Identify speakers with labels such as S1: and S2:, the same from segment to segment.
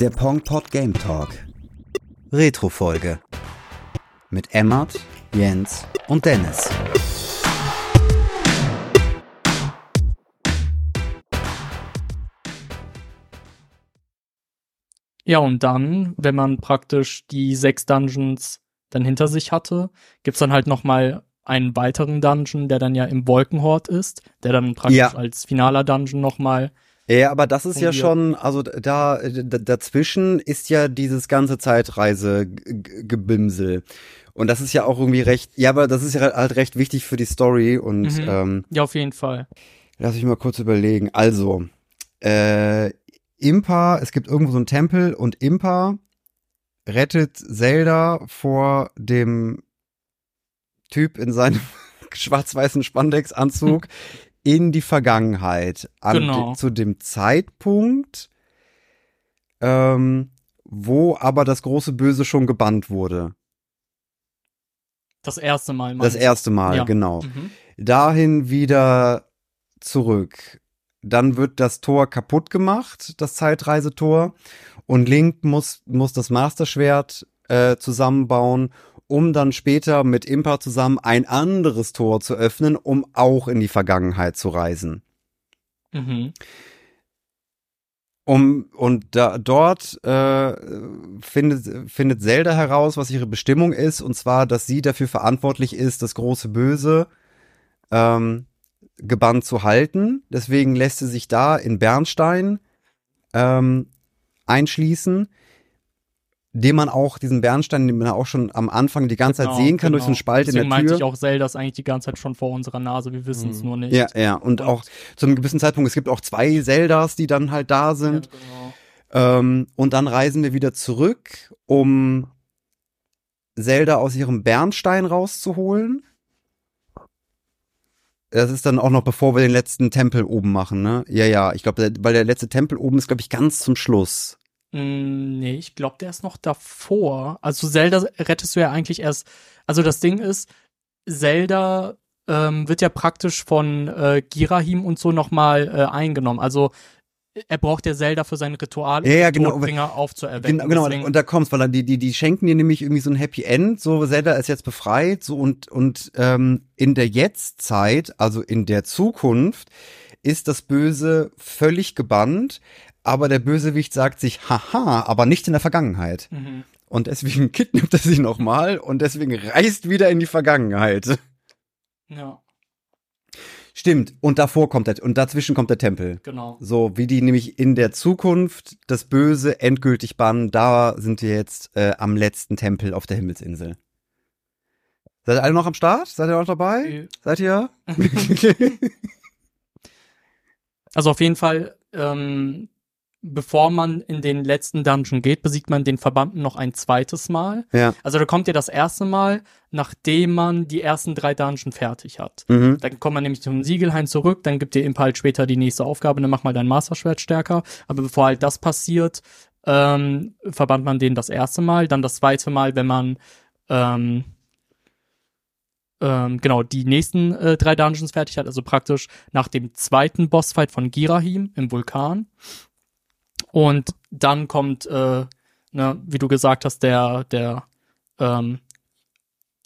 S1: Der Pongpot Game Talk. Retro-Folge. Mit Emmert, Jens und Dennis.
S2: Ja, und dann, wenn man praktisch die sechs Dungeons dann hinter sich hatte, gibt's dann halt noch mal einen weiteren Dungeon, der dann ja im Wolkenhort ist, der dann praktisch
S1: Ja.
S2: als finaler Dungeon noch mal
S1: Ja, aber das ist ja schon, also da, da dazwischen ist ja dieses ganze Zeitreise-Gebimsel. Und das ist ja auch irgendwie recht, ja, aber das ist ja halt recht wichtig für die Story und
S2: Mhm.
S1: ähm,
S2: Ja, auf jeden Fall.
S1: Lass mich mal kurz überlegen. Also, äh, Impa, es gibt irgendwo so einen Tempel und Impa rettet Zelda vor dem Typ in seinem schwarz-weißen Spandex-Anzug in die Vergangenheit. An
S2: Genau.
S1: zu dem Zeitpunkt, ähm, wo aber das große Böse schon gebannt wurde.
S2: Das erste Mal.
S1: Das erste Mal,
S2: Ja.
S1: genau.
S2: Mhm.
S1: dahin wieder zurück. Dann wird das Tor kaputt gemacht, das Zeitreisetor, und Link muss, muss das Masterschwert äh, zusammenbauen, um dann später mit Impa zusammen ein anderes Tor zu öffnen, um auch in die Vergangenheit zu reisen.
S2: Mhm.
S1: Um, und da, dort äh, findet, findet Zelda heraus, was ihre Bestimmung ist, und zwar, dass sie dafür verantwortlich ist, das große Böse ähm, gebannt zu halten. Deswegen lässt sie sich da in Bernstein ähm, einschließen, den man auch, diesen Bernstein, den man auch schon am Anfang die ganze
S2: Genau,
S1: Zeit sehen kann durch so einen
S2: genau.
S1: Spalt
S2: Deswegen
S1: in der
S2: meinte
S1: Tür.
S2: ich auch, Zelda ist eigentlich die ganze Zeit schon vor unserer Nase. Wir wissen es
S3: Mhm.
S2: nur nicht.
S1: ja, ja, und auch zu einem gewissen Zeitpunkt, es gibt auch zwei Zeldas, die dann halt da sind.
S2: Ja, genau.
S1: Ähm, und dann reisen wir wieder zurück, um Zelda aus ihrem Bernstein rauszuholen. Das ist dann auch noch bevor wir den letzten Tempel oben machen, ne? Ja, ja, ich glaube, weil der letzte Tempel oben ist, glaube ich, ganz zum Schluss.
S2: Mm, Nee, ich glaube, der ist noch davor. Also Zelda rettest du ja eigentlich erst. Also das Ding ist, Zelda ähm, wird ja praktisch von äh, Girahim und so nochmal äh, eingenommen. Also er braucht ja Zelda für sein Ritual,
S1: Ja, ja,
S2: den
S1: genau.
S2: Todbringer aufzuerwecken.
S1: Genau, genau.
S2: Deswegen-
S1: Und da kommt's, weil dann die, die, die schenken dir nämlich irgendwie so ein Happy End, so Zelda ist jetzt befreit, so und, und ähm, in der Jetztzeit, also in der Zukunft, ist das Böse völlig gebannt, aber der Bösewicht sagt sich, haha, aber nicht in der Vergangenheit.
S2: Mhm.
S1: Und deswegen kidnappt er sie nochmal und deswegen reist wieder in die Vergangenheit.
S2: Ja,
S1: Stimmt. Und davor kommt der, und dazwischen kommt der Tempel.
S2: genau.
S1: So, wie die nämlich in der Zukunft das Böse endgültig bannen, da sind wir jetzt äh, am letzten Tempel auf der Himmelsinsel. Seid ihr alle noch am Start? Seid ihr noch dabei?
S2: Äh,
S1: Seid ihr?
S2: Also auf jeden Fall, ähm, bevor man in den letzten Dungeon geht, besiegt man den Verbannten noch ein zweites Mal.
S1: ja.
S2: Also da kommt ihr das erste Mal, nachdem man die ersten drei Dungeon fertig hat.
S1: Mhm.
S2: Dann kommt man nämlich zum Siegelhain zurück, dann gibt ihr Imp halt später die nächste Aufgabe, dann mach mal dein Masterschwert stärker. Aber bevor halt das passiert, ähm, verbannt man den das erste Mal. Dann das zweite Mal, wenn man ähm, ähm, genau die nächsten äh, drei Dungeons fertig hat, also praktisch nach dem zweiten Bossfight von Girahim im Vulkan. Und dann kommt, äh, ne, wie du gesagt hast, der, der, ähm,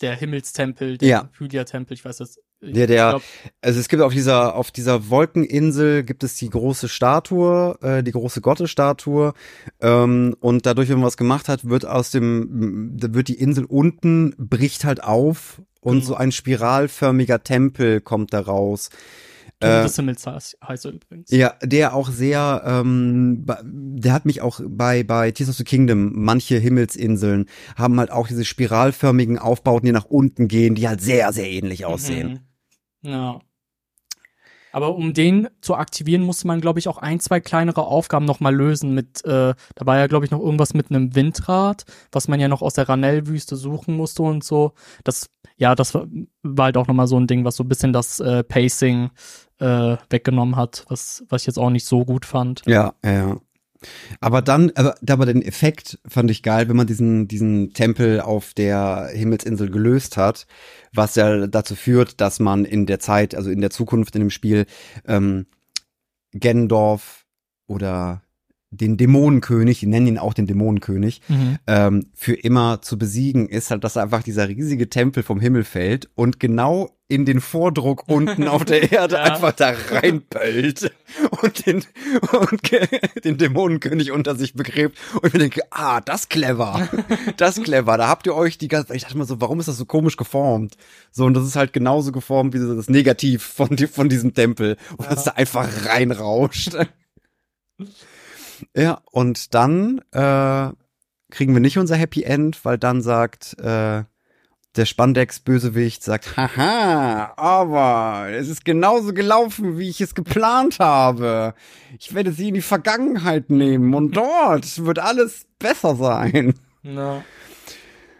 S2: der Himmelstempel, der
S1: Ja.
S2: Hylia-Tempel, ich weiß jetzt. ich
S1: Der,
S2: glaub,
S1: also es gibt auf dieser, auf dieser Wolkeninsel gibt es die große Statue, äh, die große Gottesstatue, ähm, und dadurch, wenn man was gemacht hat, wird aus dem, wird die Insel unten, bricht halt auf und
S2: Genau.
S1: so ein spiralförmiger Tempel kommt da raus.
S2: Turm
S1: Äh,
S2: heißt, er übrigens.
S1: Ja, der auch sehr, ähm, der hat mich auch bei bei Tears of the Kingdom, manche Himmelsinseln haben halt auch diese spiralförmigen Aufbauten, die nach unten gehen, die halt sehr, sehr ähnlich aussehen.
S2: Mhm. Ja. Aber um den zu aktivieren, musste man, glaube ich, auch ein, zwei kleinere Aufgaben noch mal lösen mit, äh, da war ja, glaube ich, noch irgendwas mit einem Windrad, was man ja noch aus der Ranell-Wüste suchen musste und so. Das, ja, das war, war halt auch noch mal so ein Ding, was so ein bisschen das äh, Pacing äh, weggenommen hat, was, was ich jetzt auch nicht so gut fand.
S1: Ja, ja, ja. Aber dann, aber, aber den Effekt fand ich geil, wenn man diesen, diesen Tempel auf der Himmelsinsel gelöst hat, was ja dazu führt, dass man in der Zeit, also in der Zukunft in dem Spiel, ähm, Gendorf oder den Dämonenkönig, die nennen ihn auch den Dämonenkönig,
S2: Mhm.
S1: ähm, für immer zu besiegen, ist halt, dass einfach dieser riesige Tempel vom Himmel fällt und genau in den Vordruck unten auf der Erde
S2: Ja.
S1: einfach da reinpöllt und den, und den Dämonenkönig unter sich begräbt. Und ich mir denke, ah, das ist clever. Das clever. Da habt ihr euch die ganze, ich dachte mal so, warum ist das so komisch geformt? So, und das ist halt genauso geformt wie das Negativ von, von diesem Tempel. Und das da einfach reinrauscht. Ja, und dann äh, kriegen wir nicht unser Happy End, weil dann sagt äh, der Spandex-Bösewicht, sagt, haha, aber es ist genauso gelaufen, wie ich es geplant habe. Ich werde sie in die Vergangenheit nehmen und dort wird alles besser sein.
S2: Ja.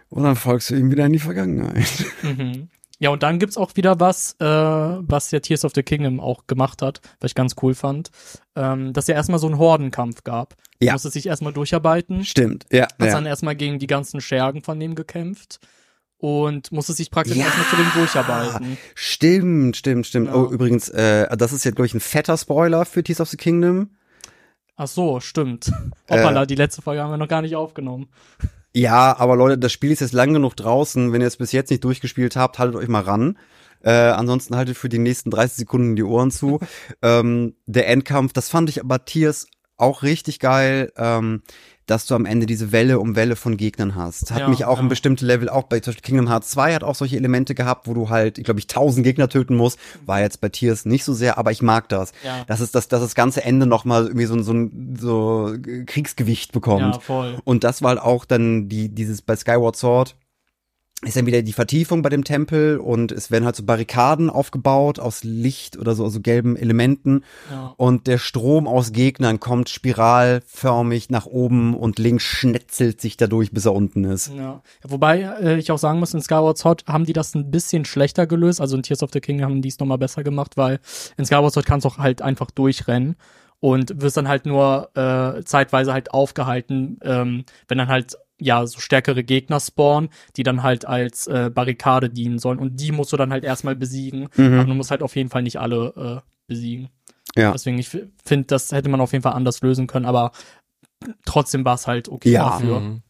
S1: Und dann folgst du ihm wieder in die Vergangenheit.
S2: Mhm. Ja, und dann gibt's auch wieder was, äh, was ja Tears of the Kingdom auch gemacht hat, was ich ganz cool fand, ähm, dass ja erstmal so einen Hordenkampf gab.
S1: Ja.
S2: Musste sich erstmal durcharbeiten,
S1: Stimmt, ja.
S2: hat
S1: ja.
S2: dann erstmal gegen die ganzen Schergen von dem gekämpft und musste sich praktisch
S1: Ja.
S2: erstmal zu dem durcharbeiten.
S1: Stimmt, stimmt, stimmt.
S2: Ja.
S1: Oh, übrigens, äh, das ist jetzt, glaube ich, ein fetter Spoiler für Tears of the Kingdom.
S2: Ach so, stimmt.
S1: Äh.
S2: Hoppala, die letzte Folge haben wir noch gar nicht aufgenommen.
S1: Ja, aber Leute, das Spiel ist jetzt lang genug draußen. Wenn ihr es bis jetzt nicht durchgespielt habt, haltet euch mal ran. Äh, ansonsten haltet für die nächsten 30 Sekunden die Ohren zu. ähm, der Endkampf, das fand ich aber Tiers auch richtig geil, ähm, dass du am Ende diese Welle um Welle von Gegnern hast. Hat
S2: Ja,
S1: mich auch
S2: ja.
S1: ein bestimmte Level, auch bei zum Beispiel Kingdom Hearts 2 hat auch solche Elemente gehabt, wo du halt, ich glaube ich, tausend Gegner töten musst. War jetzt bei Tiers nicht so sehr, aber ich mag das.
S2: Ja.
S1: Das ist das, dass das ganze Ende nochmal irgendwie so, ein- so, ein- so Kriegsgewicht bekommt.
S2: Ja, voll.
S1: Und das war halt auch dann die, dieses bei Skyward Sword ist dann wieder die Vertiefung bei dem Tempel und es werden halt so Barrikaden aufgebaut aus Licht oder so, also gelben Elementen
S2: Ja.
S1: und der Strom aus Gegnern kommt spiralförmig nach oben und links schnetzelt sich dadurch, bis er unten ist.
S2: Ja. Wobei äh, ich auch sagen muss, in Skyward Sword haben die das ein bisschen schlechter gelöst. Also in Tears of the Kingdom haben die es nochmal besser gemacht, weil in Skyward Sword kannst du auch halt einfach durchrennen und wirst dann halt nur äh, zeitweise halt aufgehalten, ähm, wenn dann halt ja so stärkere Gegner spawnen, die dann halt als äh, Barrikade dienen sollen und die musst du dann halt erstmal besiegen. Aber du musst halt auf jeden Fall nicht alle äh, besiegen.
S1: Ja.
S2: Deswegen, ich finde, das hätte man auf jeden Fall anders lösen können, aber trotzdem war es halt okay
S1: Ja.
S2: dafür.
S3: Mhm.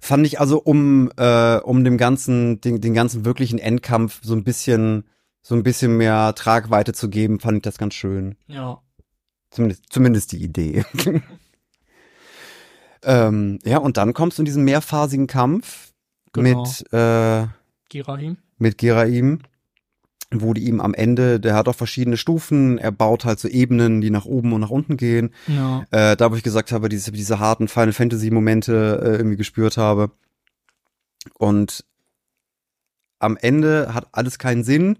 S1: Fand ich also um äh, um dem ganzen den, den ganzen wirklichen Endkampf so ein bisschen so ein bisschen mehr Tragweite zu geben, fand ich das ganz schön.
S2: Ja.
S1: Zumindest, zumindest die Idee. ähm, ja, und dann kommst du in diesen mehrphasigen Kampf
S2: Genau.
S1: mit, äh,
S2: Girahim.
S1: mit Geraim, wo die ihm am Ende, der hat auch verschiedene Stufen, er baut halt so Ebenen, die nach oben und nach unten gehen.
S2: Ja.
S1: Äh, da, wo ich gesagt habe, diese, diese harten Final Fantasy Momente äh, irgendwie gespürt habe. Und am Ende hat alles keinen Sinn,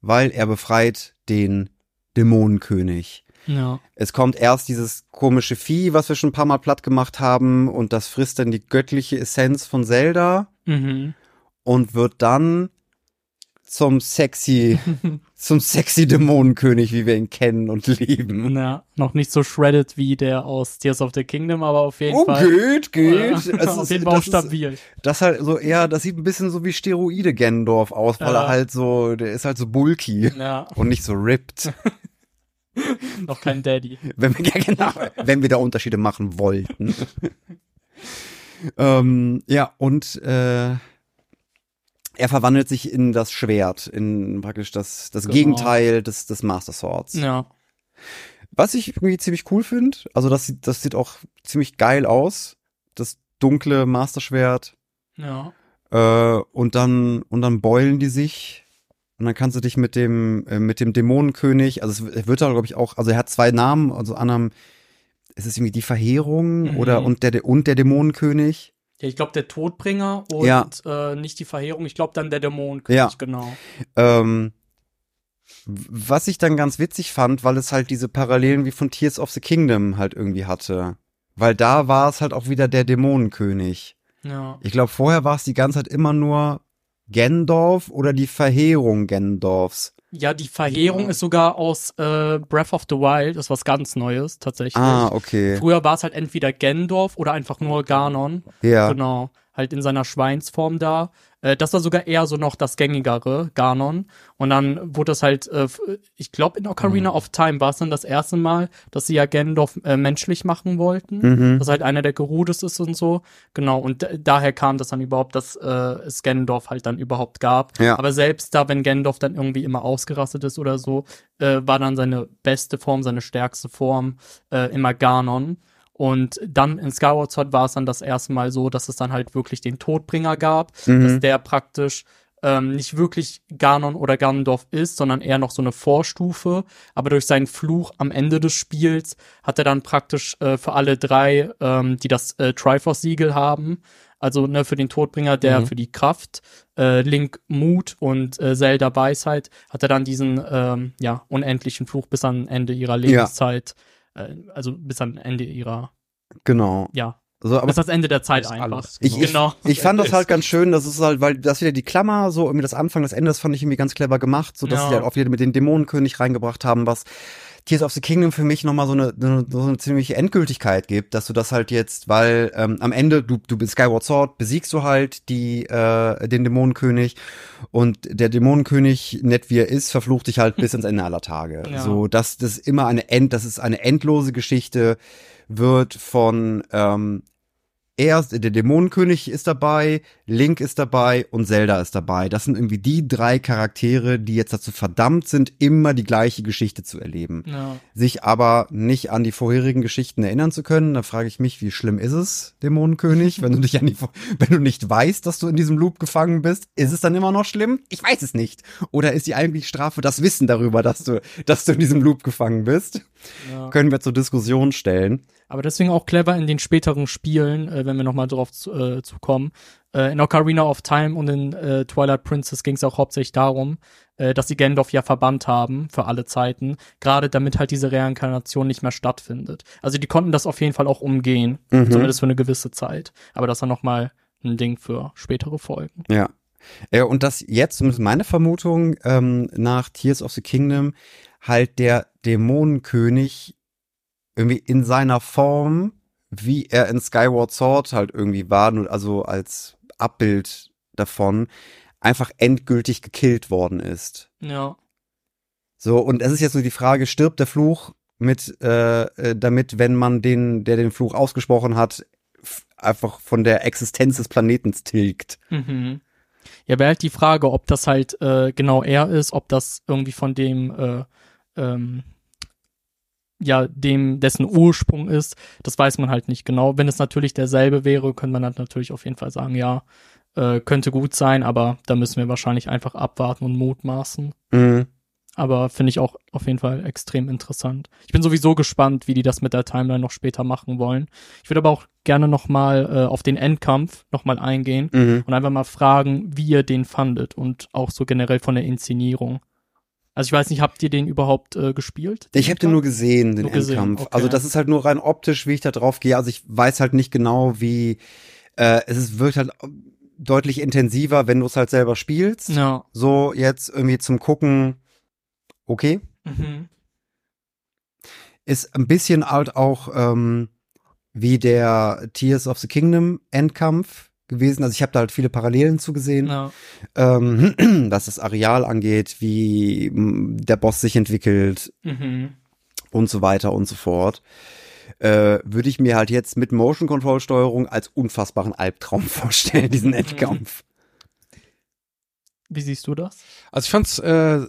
S1: weil er befreit den Dämonenkönig.
S2: Ja.
S1: Es kommt erst dieses komische Vieh, was wir schon ein paar Mal platt gemacht haben, und das frisst dann die göttliche Essenz von Zelda
S2: Mhm.
S1: und wird dann zum sexy, zum sexy Dämonenkönig, wie wir ihn kennen und lieben.
S2: Ja, noch nicht so shredded wie der aus Tears of the Kingdom, aber auf jeden
S1: Oh,
S2: Fall.
S1: geht, geht. Es
S2: auf jeden Fall
S1: das ist-
S2: stabil.
S1: Das halt so eher, das sieht ein bisschen so wie Steroide Gendorf aus, weil
S2: Ja.
S1: er halt so, der ist halt so bulky
S2: Ja,
S1: und nicht so ripped.
S2: noch kein Daddy.
S1: Wenn wir, ja, genau, wenn wir da Unterschiede machen wollten. ähm, ja, und äh, er verwandelt sich in das Schwert, in praktisch das, das
S2: Genau.
S1: Gegenteil des, des Master Swords.
S2: Ja.
S1: Was ich irgendwie ziemlich cool finde, also das sieht, das sieht auch ziemlich geil aus, das dunkle Master Schwert.
S2: Ja.
S1: Äh, und dann, und dann beulen die sich. Und dann kannst du dich mit dem, äh, mit dem Dämonenkönig, also es wird da, glaube ich, auch, also er hat zwei Namen, also anderem, ist es irgendwie die Verheerung
S2: Mhm.
S1: oder und der, und der Dämonenkönig?
S2: Ja, ich glaube der Todbringer und
S1: Ja.
S2: äh, nicht die Verheerung. Ich glaube dann der Dämonenkönig,
S1: Ja.
S2: genau.
S1: Ähm, was ich dann ganz witzig fand, weil es halt diese Parallelen wie von Tears of the Kingdom halt irgendwie hatte. Weil da war es halt auch wieder der Dämonenkönig.
S2: Ja.
S1: Ich glaube, vorher war es die ganze Zeit immer nur Gendorf oder die Verheerung Gendorfs.
S2: Ja, die Verheerung ist sogar aus äh, Breath of the Wild, ist was ganz Neues tatsächlich.
S1: Ah, okay.
S2: Früher war es halt entweder Gendorf oder einfach nur Ganon.
S1: Ja.
S2: Genau. Halt in seiner Schweinsform da. Äh, das war sogar eher so noch das gängigere Ganon. Und dann wurde das halt, äh, ich glaube, in Ocarina mhm. of Time war es dann das erste Mal, dass sie ja Gandalf äh, menschlich machen wollten. Mhm. Dass halt einer der Gerudes ist und so. Genau, und daher kam das dann überhaupt, dass äh, es Gandalf halt dann überhaupt gab. Ja. Aber selbst da, wenn Gandalf dann irgendwie immer ausgerastet ist oder so, äh, war dann seine beste Form, seine stärkste Form äh, immer Ganon. Und dann in Skyward Sword war es dann das erste Mal so, dass es dann halt wirklich den Todbringer gab, mhm. dass der praktisch ähm, nicht wirklich Ganon oder Ganondorf ist, sondern eher noch so eine Vorstufe. Aber durch seinen Fluch am Ende des Spiels hat er dann praktisch äh, für alle drei, ähm, die das äh, Triforce-Siegel haben, also ne, für den Todbringer, der mhm. für die Kraft, äh, Link Mut und äh, Zelda Weisheit, hat er dann diesen ähm, ja, unendlichen Fluch bis an Ende ihrer Lebenszeit. Ja äh, also bis am Ende ihrer.
S1: Genau.
S2: Ja. Also, aber bis das Ende der Zeit einfach.
S1: Alles, genau. Ich, genau. ich, ich fand das halt ganz schön, dass es halt, weil das wieder die Klammer, so irgendwie das Anfang, das Ende, das fand ich irgendwie ganz clever gemacht, so dass ja. sie halt auch wieder mit den Dämonenkönig reingebracht haben, was Tears of the Kingdom für mich nochmal so eine, so eine ziemliche Endgültigkeit gibt, dass du das halt jetzt, weil ähm, am Ende, du, du bist Skyward Sword, besiegst du halt die, äh, den Dämonenkönig und der Dämonenkönig, nett wie er ist, verflucht dich halt bis ins Ende aller Tage. Ja. So, dass das immer eine End, das ist eine endlose Geschichte wird von ähm, er, der Dämonenkönig ist dabei, Link ist dabei und Zelda ist dabei. Das sind irgendwie die drei Charaktere, die jetzt dazu verdammt sind, immer die gleiche Geschichte zu erleben. Ja. Sich aber nicht an die vorherigen Geschichten erinnern zu können. Da frage ich mich, wie schlimm ist es, Dämonenkönig, wenn du dich an die, wenn du nicht weißt, dass du in diesem Loop gefangen bist? Ist es dann immer noch schlimm? Ich weiß es nicht. Oder ist die eigentlich Strafe das Wissen darüber, dass du, dass du in diesem Loop gefangen bist? Ja. Können wir zur Diskussion stellen.
S2: Aber deswegen auch clever in den späteren Spielen, äh, wenn wir nochmal drauf zu, äh, zu kommen. Äh, in Ocarina of Time und in äh, Twilight Princess ging es auch hauptsächlich darum, äh, dass sie Gandalf ja verbannt haben für alle Zeiten, gerade damit halt diese Reinkarnation nicht mehr stattfindet. Also die konnten das auf jeden Fall auch umgehen, mhm. zumindest für eine gewisse Zeit. Aber das war nochmal ein Ding für spätere Folgen.
S1: Ja. Ja, und das jetzt, zumindest meine Vermutung, ähm, nach Tears of the Kingdom, halt der Dämonenkönig irgendwie in seiner Form, wie er in Skyward Sword halt irgendwie war, also als Abbild davon, einfach endgültig gekillt worden ist.
S2: Ja.
S1: So, und es ist jetzt so die Frage, stirbt der Fluch mit, äh, äh damit, wenn man den, der den Fluch ausgesprochen hat, einfach von der Existenz des Planetens tilgt.
S2: Mhm. Ja, wäre halt die Frage, ob das halt äh, genau er ist, ob das irgendwie von dem äh, ähm, ja dem dessen Ursprung ist, das weiß man halt nicht genau. Wenn es natürlich derselbe wäre, könnte man halt natürlich auf jeden Fall sagen, ja, äh, könnte gut sein, aber da müssen wir wahrscheinlich einfach abwarten und mutmaßen. Mhm. Aber finde ich auch auf jeden Fall extrem interessant. Ich bin sowieso gespannt, wie die das mit der Timeline noch später machen wollen. Ich würde aber auch gerne noch mal äh, auf den Endkampf noch mal eingehen mhm. und einfach mal fragen, wie ihr den fandet und auch so generell von der Inszenierung. Also ich weiß nicht, habt ihr den überhaupt äh, gespielt?
S1: Ich habe den nur gesehen, den nur Endkampf. okay. Also das ist halt nur rein optisch, wie ich da drauf gehe. Also ich weiß halt nicht genau, wie äh, es ist, wirkt halt deutlich intensiver, wenn du es halt selber spielst. Ja. So jetzt irgendwie zum Gucken, okay. Mhm. Ist ein bisschen halt auch ähm, wie der Tears of the Kingdom Endkampf gewesen. Also ich habe da halt viele Parallelen zugesehen, ja. ähm, was das Areal angeht, wie der Boss sich entwickelt mhm. und so weiter und so fort. Äh, würde ich mir halt jetzt mit Motion Control Steuerung als unfassbaren Albtraum vorstellen, diesen mhm. Endkampf.
S2: Wie siehst du das?
S3: Also ich fand's, äh,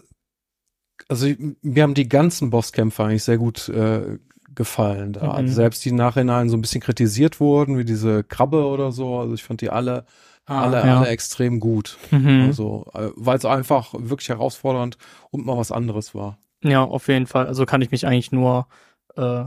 S3: also mir haben die ganzen Bosskämpfe eigentlich sehr gut äh, gefallen. Da. Mhm. Also selbst die nachhinein so ein bisschen kritisiert wurden, wie diese Krabbe oder so. Also ich fand die alle, ah, alle, ja. alle extrem gut. Mhm. Also, äh, weil es einfach wirklich herausfordernd und mal was anderes war.
S2: Ja, auf jeden Fall. Also kann ich mich eigentlich nur äh,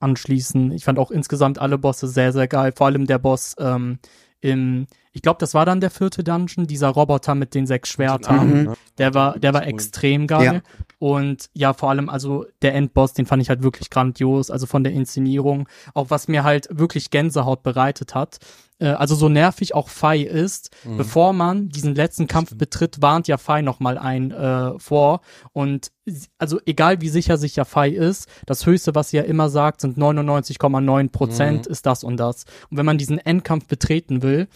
S2: anschließen. Ich fand auch insgesamt alle Bosse sehr, sehr geil. Vor allem der Boss ähm, im, ich glaube, das war dann der vierte Dungeon, dieser Roboter mit den sechs Schwertern. Mhm. Der war, der war extrem geil. Ja. Und ja, vor allem, also der Endboss, den fand ich halt wirklich grandios. Also von der Inszenierung, auch was mir halt wirklich Gänsehaut bereitet hat. Äh, also so nervig auch Fei ist, mhm. bevor man diesen letzten Kampf betritt, warnt ja Fei nochmal ein äh, vor. Und also egal wie sicher sich ja Fei ist, das Höchste, was sie ja immer sagt, sind 99,9 Prozent mhm. ist das und das. Und wenn man diesen Endkampf betreten will,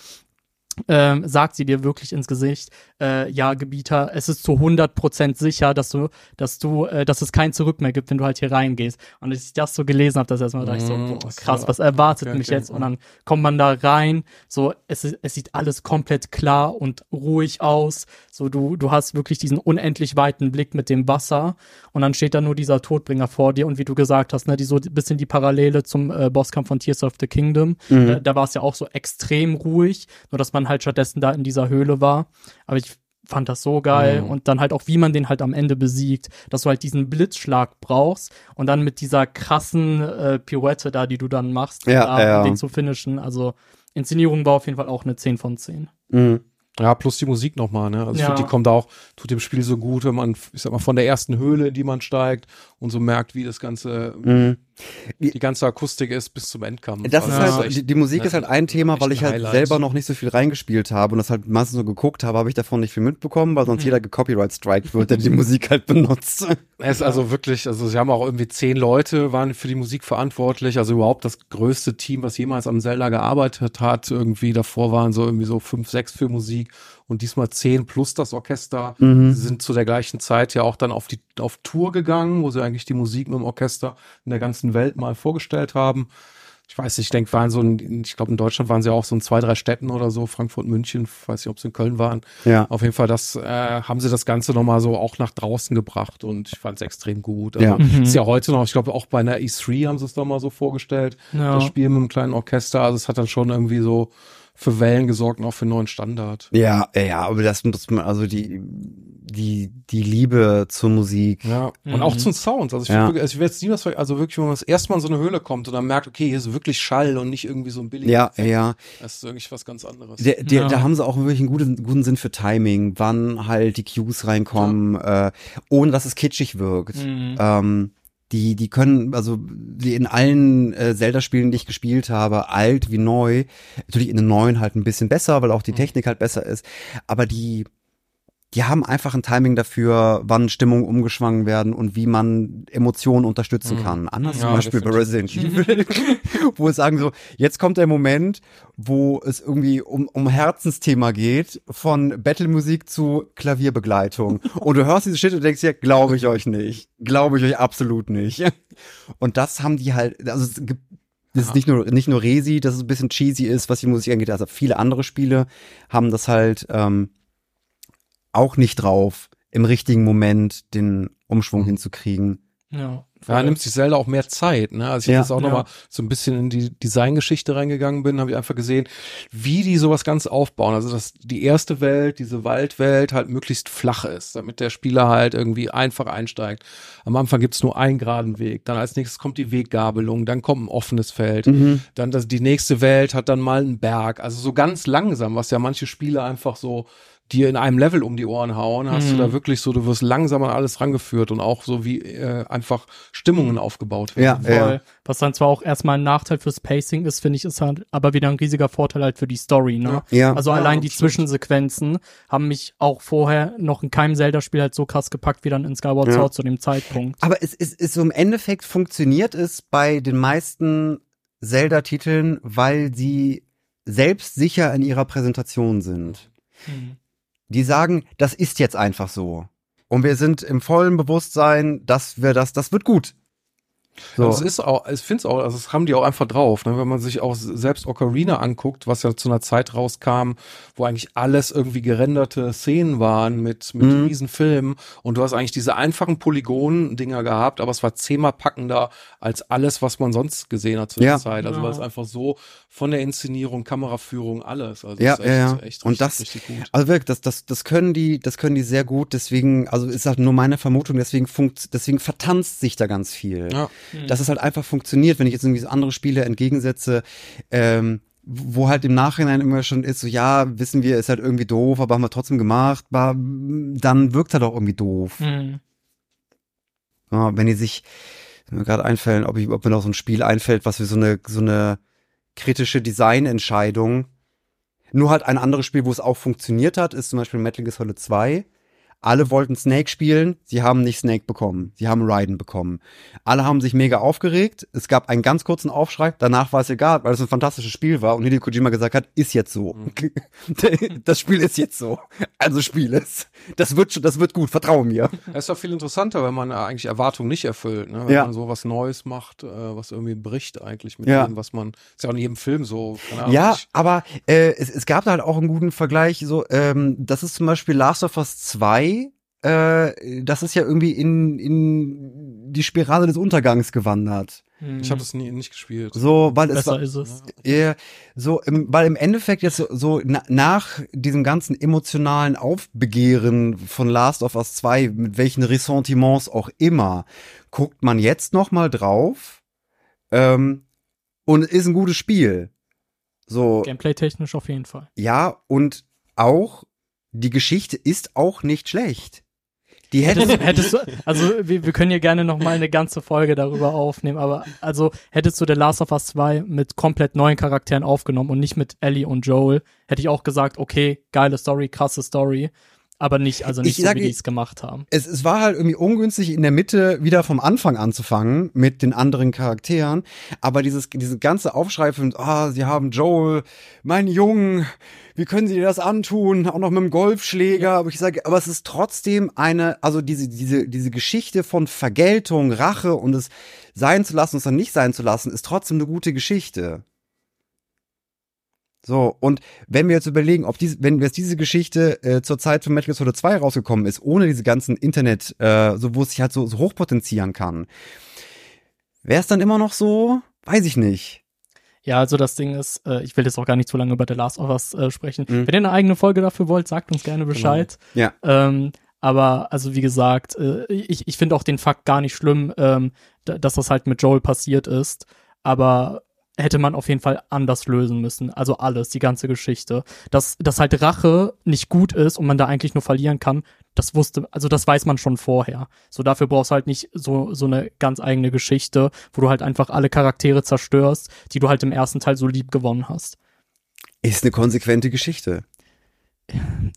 S2: ähm, sagt sie dir wirklich ins Gesicht, äh, ja, Gebieter, es ist zu 100% sicher, dass du, dass du, äh, dass es kein Zurück mehr gibt, wenn du halt hier reingehst. Und als ich das so gelesen habe, das erstmal dachte ich so,
S3: Mhm,
S2: boah, krass, was erwartet
S3: okay,
S2: mich
S3: okay.
S2: jetzt? Und dann kommt man da rein, so, es, ist- es sieht alles komplett klar und ruhig aus. So, du, du hast wirklich diesen unendlich weiten Blick mit dem Wasser und dann steht da nur dieser Todbringer vor dir und wie du gesagt hast, ne, die so ein bisschen die Parallele zum äh, Bosskampf von Tears of the Kingdom. Da, da war es ja auch so extrem ruhig, nur dass man halt stattdessen da in dieser Höhle war. Aber ich fand das so geil
S3: Mhm.
S2: und dann halt auch, wie man den halt am Ende besiegt, dass du halt diesen Blitzschlag brauchst und dann mit dieser krassen äh, Pirouette da, die du dann machst,
S1: Ja,
S2: da,
S1: ja.
S2: um den zu finishen. Also Inszenierung war auf jeden Fall auch eine 10 von 10.
S1: Mhm.
S3: Ja, plus die Musik nochmal, ne? Also ich
S2: Ja.
S3: finde, die kommt auch, tut dem Spiel so gut, wenn man, ich sag mal, von der ersten Höhle, in die man steigt und so merkt, wie das Ganze,
S1: Mhm.
S3: die ganze Akustik ist bis zum Endkampf.
S1: Das ist
S3: Also
S1: halt, die, die Musik ist halt ein Thema, weil ich halt
S3: Highlight.
S1: selber noch nicht so viel reingespielt habe und das halt meistens so geguckt habe, habe ich davon nicht viel mitbekommen, weil sonst jeder gecopyright strike wird, der die Musik halt benutzt.
S3: Es ist also wirklich, also sie haben auch irgendwie zehn Leute, waren für die Musik verantwortlich, also überhaupt das größte Team, was jemals am Zelda gearbeitet hat. Irgendwie davor waren so irgendwie so fünf, sechs für Musik und diesmal zehn plus das Orchester. Sie sind zu der gleichen Zeit ja auch dann auf die auf Tour gegangen, wo sie eigentlich die Musik mit dem Orchester in der ganzen Welt mal vorgestellt haben. Ich weiß nicht, ich denke, waren so ein, ich glaube in Deutschland waren sie auch so in zwei, drei Städten oder so, Frankfurt, München, weiß nicht, ob sie in Köln waren.
S1: Ja.
S3: Auf jeden Fall, das äh, haben sie das Ganze nochmal so auch nach draußen gebracht und ich fand es extrem gut. Also
S1: Ja.
S2: Mhm.
S3: ist ja heute noch, ich glaube auch bei einer E3 haben sie es doch mal so vorgestellt,
S2: Ja.
S3: das Spiel mit einem kleinen Orchester. Also es hat dann schon irgendwie so für Wellen gesorgt und auch für einen neuen Standard.
S1: Ja, ja, ja, aber das muss man, also die, die, die Liebe zur Musik.
S3: Ja, und
S2: Mhm.
S3: auch zum Sound. Also ich,
S1: Ja.
S3: ja. wirklich, also ich werde jetzt nie was, ver- also wirklich, wenn man das erste Mal in so eine Höhle kommt und dann merkt, okay, hier ist wirklich Schall und nicht irgendwie so ein billiger.
S1: Ja,
S3: Effekt.
S1: ja.
S3: Das ist wirklich was ganz anderes.
S1: Der, der,
S2: Ja.
S1: Da haben sie auch wirklich einen guten, guten Sinn für Timing, wann halt die Cues reinkommen, äh, ohne dass es kitschig wirkt.
S2: Mhm.
S1: Ähm, die, die können, also die in allen äh, Zelda-Spielen, die ich gespielt habe, alt wie neu, natürlich in den neuen halt ein bisschen besser, weil auch die Technik halt besser ist, aber die, die haben einfach ein Timing dafür, wann Stimmungen umgeschwangen werden und wie man Emotionen unterstützen
S3: Mhm.
S1: kann. Anders
S3: Ja,
S1: zum Beispiel bei Resident Evil, wo es sagen so, jetzt kommt der Moment, wo es irgendwie um, um Herzensthema geht, von Battle-Musik zu Klavierbegleitung. und du hörst diese Shit und denkst dir, glaube ich euch nicht. Glaube ich euch absolut nicht. Und das haben die halt, also es gibt das ist nicht nur, nicht nur Resi, dass es ein bisschen cheesy ist, was die Musik angeht. Also viele andere Spiele haben das halt ähm, auch nicht drauf, im richtigen Moment den Umschwung hinzukriegen.
S2: Ja.
S3: Ja, nimmt sich Zelda auch mehr Zeit. Ne? Also ich
S1: Ja.
S3: jetzt auch
S2: Ja.
S3: nochmal so ein bisschen in die Designgeschichte reingegangen bin, habe ich einfach gesehen, wie die sowas ganz aufbauen. Also dass die erste Welt, diese Waldwelt halt möglichst flach ist, damit der Spieler halt irgendwie einfach einsteigt. Am Anfang gibt's nur einen geraden Weg, dann als nächstes kommt die Weggabelung, dann kommt ein offenes Feld, dann das, die nächste Welt hat dann mal einen Berg. Also so ganz langsam, was ja manche Spiele einfach so dir in einem Level um die Ohren hauen, hast du
S2: Mhm.
S3: da wirklich so, du wirst langsam an alles rangeführt und auch so wie äh, einfach Stimmungen aufgebaut werden.
S1: Ja,
S2: Voll. Was dann zwar auch erstmal ein Nachteil fürs Pacing ist, finde ich, ist halt aber wieder ein riesiger Vorteil halt für die Story, ne?
S1: Ja.
S2: Also
S3: Ja,
S2: allein die
S3: stimmt.
S2: Zwischensequenzen haben mich auch vorher noch in keinem Zelda-Spiel halt so krass gepackt wie dann in Skyward
S1: Ja.
S2: Sword zu dem Zeitpunkt.
S1: Aber es ist, ist so im Endeffekt funktioniert es bei den meisten Zelda-Titeln, weil sie selbstsicher in ihrer Präsentation sind.
S2: Mhm.
S1: Die sagen, das ist jetzt einfach so. Und wir sind im vollen Bewusstsein, dass wir das, das wird gut. So.
S3: Das ist auch, ich finde es auch, also das haben die auch einfach drauf, ne? wenn man sich auch selbst Ocarina anguckt, was ja zu einer Zeit rauskam, wo eigentlich alles irgendwie gerenderte Szenen waren mit, mit
S1: Mhm.
S3: riesen Filmen und du hast eigentlich diese einfachen Polygon-Dinger gehabt, aber es war zehnmal packender als alles, was man sonst gesehen hat zu
S1: Ja.
S3: der Zeit. Also
S2: Ja.
S3: war es einfach so von der Inszenierung, Kameraführung, alles. Also
S1: Ja,
S3: ist echt,
S1: ja, ja.
S3: echt
S1: Und
S3: richtig,
S1: das-
S3: richtig gut.
S1: Also wirklich, das, das, das können die, das können die sehr gut, deswegen, also ist halt nur meine Vermutung, deswegen funkt, deswegen vertanzt sich da ganz viel.
S3: Ja.
S1: Dass es halt einfach funktioniert, wenn ich jetzt irgendwie so andere Spiele entgegensetze, ähm, wo halt im Nachhinein immer schon ist, so ja, wissen wir, ist halt irgendwie doof, aber haben wir trotzdem gemacht, aber dann wirkt halt auch irgendwie doof.
S2: Mhm.
S1: Ja, wenn die sich mir gerade einfällen, ob, ich, ob mir noch so ein Spiel einfällt, was für so eine, so eine kritische Designentscheidung, nur halt ein anderes Spiel, wo es auch funktioniert hat, ist zum Beispiel Metal Gear Solid 2. Alle wollten Snake spielen, sie haben nicht Snake bekommen, sie haben Raiden bekommen. Alle haben sich mega aufgeregt, es gab einen ganz kurzen Aufschrei, danach war es egal, weil es ein fantastisches Spiel war und Hideo Kojima gesagt hat, ist jetzt so. Mhm. Das Spiel ist jetzt so. Also spiel es. Das wird schon, das wird gut, vertraue mir.
S3: Es ist doch viel interessanter, wenn man eigentlich Erwartungen nicht erfüllt, ne? wenn ja. man so was Neues macht, äh, was irgendwie bricht eigentlich mit ja. dem, was man, ist ja auch in jedem Film so.
S1: Ahnung, ja, aber äh, es, es gab da halt auch einen guten Vergleich, so, ähm, das ist zum Beispiel Last of Us 2, äh, das ist ja irgendwie in, in die Spirale des Untergangs gewandert.
S3: Hm. Ich habe es nie nicht gespielt.
S1: So, weil
S2: Besser
S1: es
S2: war, ist es.
S1: Ja, so, im, weil im Endeffekt jetzt so, so na, nach diesem ganzen emotionalen Aufbegehren von Last of Us 2, mit welchen Ressentiments auch immer, guckt man jetzt noch mal drauf ähm, und ist ein gutes Spiel. So.
S2: Gameplay-technisch auf jeden Fall.
S1: Ja, und auch die Geschichte ist auch nicht schlecht.
S2: Die hättest, hättest du, also wir, wir können ja gerne noch mal eine ganze Folge darüber aufnehmen, aber also hättest du The Last of Us 2 mit komplett neuen Charakteren aufgenommen und nicht mit Ellie und Joel, hätte ich auch gesagt, okay, geile Story, krasse Story aber nicht, also nicht
S1: ich
S2: so,
S1: sag,
S2: wie die es gemacht haben.
S1: Es, es war halt irgendwie ungünstig, in der Mitte wieder vom Anfang anzufangen mit den anderen Charakteren. Aber dieses, diese ganze Aufschrei von, ah, sie haben Joel, mein Jungen, wie können sie dir das antun? Auch noch mit dem Golfschläger. Aber ich sage, aber es ist trotzdem eine, also diese, diese, diese Geschichte von Vergeltung, Rache und es sein zu lassen und es dann nicht sein zu lassen, ist trotzdem eine gute Geschichte. So, und wenn wir jetzt überlegen, ob diese, wenn jetzt diese Geschichte äh, zur Zeit von Metal Gear Solid 2 rausgekommen ist, ohne diese ganzen Internet, äh, so wo es sich halt so, so hochpotenzieren kann, wäre es dann immer noch so? Weiß ich nicht.
S2: Ja, also das Ding ist, äh, ich will jetzt auch gar nicht zu lange über The Last of Us äh, sprechen. Mhm. Wenn ihr eine eigene Folge dafür wollt, sagt uns gerne Bescheid.
S1: Genau.
S2: Ja. Ähm, aber also wie gesagt, äh, ich, ich finde auch den Fakt gar nicht schlimm, ähm, dass das halt mit Joel passiert ist. Aber hätte man auf jeden Fall anders lösen müssen. Also alles, die ganze Geschichte. Dass, dass halt Rache nicht gut ist und man da eigentlich nur verlieren kann, das wusste, also das weiß man schon vorher. So dafür brauchst du halt nicht so, so eine ganz eigene Geschichte, wo du halt einfach alle Charaktere zerstörst, die du halt im ersten Teil so lieb gewonnen hast.
S1: Ist eine konsequente Geschichte.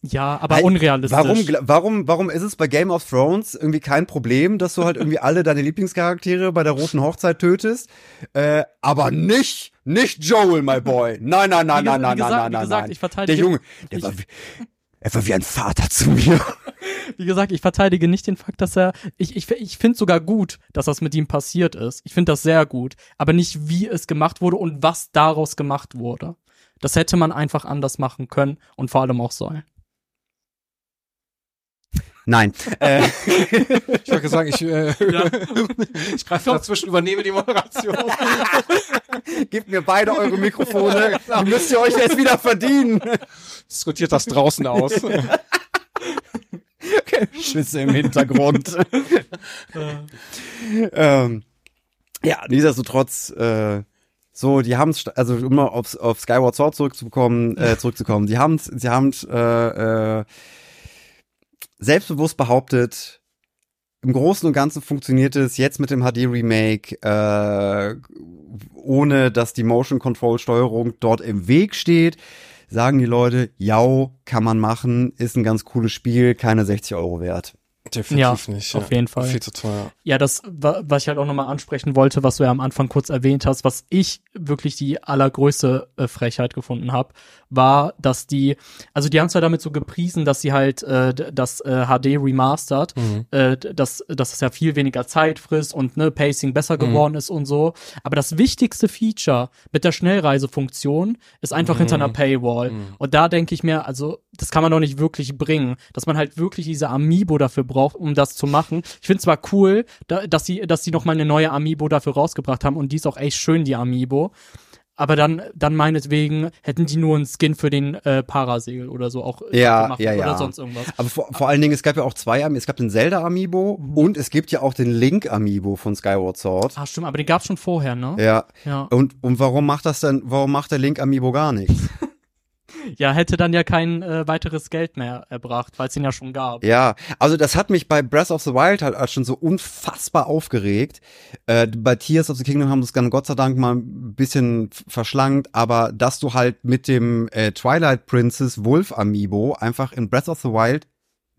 S2: Ja, aber halt, unrealistisch.
S1: Warum, warum, warum ist es bei Game of Thrones irgendwie kein Problem, dass du halt irgendwie alle deine Lieblingscharaktere bei der roten Hochzeit tötest? Äh, aber nicht, nicht Joel, my boy. Nein, nein, nein, nein, nein,
S2: gesagt,
S1: nein, nein,
S2: gesagt,
S1: nein.
S2: Ich verteidige,
S1: der Junge, der ich, war wie, er war wie ein Vater zu mir.
S2: Wie gesagt, ich verteidige nicht den Fakt, dass er, ich, ich, ich finde sogar gut, dass das mit ihm passiert ist. Ich finde das sehr gut. Aber nicht, wie es gemacht wurde und was daraus gemacht wurde. Das hätte man einfach anders machen können und vor allem auch sollen.
S1: Nein. äh.
S3: Ich wollte sagen, ich, äh, ja. ich greife dazwischen, übernehme die Moderation.
S1: Gebt mir beide eure Mikrofone. Die müsst ihr euch jetzt wieder verdienen.
S3: Diskutiert das draußen aus.
S1: Schüsse im Hintergrund. ähm, ja, nichtsdestotrotz, äh, so, die haben also um mal auf, auf Skyward Sword zurückzukommen, äh, zurückzukommen, die haben sie haben äh, äh, selbstbewusst behauptet, im Großen und Ganzen funktioniert es jetzt mit dem HD Remake, äh, ohne dass die Motion Control Steuerung dort im Weg steht. Sagen die Leute, ja, kann man machen, ist ein ganz cooles Spiel, keine 60 Euro wert.
S3: Definitiv ja, nicht.
S2: Auf ja. jeden Fall.
S3: Viel zu teuer.
S2: Ja, das, was ich halt auch nochmal ansprechen wollte, was du ja am Anfang kurz erwähnt hast, was ich wirklich die allergrößte äh, Frechheit gefunden habe, war, dass die, also die haben zwar damit so gepriesen, dass sie halt äh, das äh, HD remastered, mhm. äh, dass, dass es ja viel weniger Zeit frisst und ne, Pacing besser mhm. geworden ist und so. Aber das wichtigste Feature mit der Schnellreisefunktion ist einfach mhm. hinter einer Paywall. Mhm. Und da denke ich mir, also das kann man doch nicht wirklich bringen, dass man halt wirklich diese Amiibo dafür braucht, um das zu machen. Ich finde zwar cool, da, dass sie, dass sie noch mal eine neue Amiibo dafür rausgebracht haben und die ist auch echt schön, die Amiibo. Aber dann, dann meinetwegen hätten die nur einen Skin für den äh, Parasegel oder so auch
S1: äh, ja, gemacht ja,
S2: oder
S1: ja.
S2: sonst irgendwas.
S1: Aber vor, vor allen Dingen, es gab ja auch zwei Amiibo. Es gab den Zelda Amiibo mhm. und es gibt ja auch den Link Amiibo von Skyward Sword.
S2: Ah, stimmt, aber den gab's schon vorher, ne?
S1: Ja. ja. Und, und warum macht das denn, warum macht der Link Amiibo gar nichts?
S2: Ja, hätte dann ja kein äh, weiteres Geld mehr erbracht, weil es ihn ja schon gab.
S1: Ja, also das hat mich bei Breath of the Wild halt schon so unfassbar aufgeregt. Äh, bei Tears of the Kingdom haben sie es dann Gott sei Dank mal ein bisschen verschlankt, aber dass du halt mit dem äh, Twilight Princess Wolf Amiibo einfach in Breath of the Wild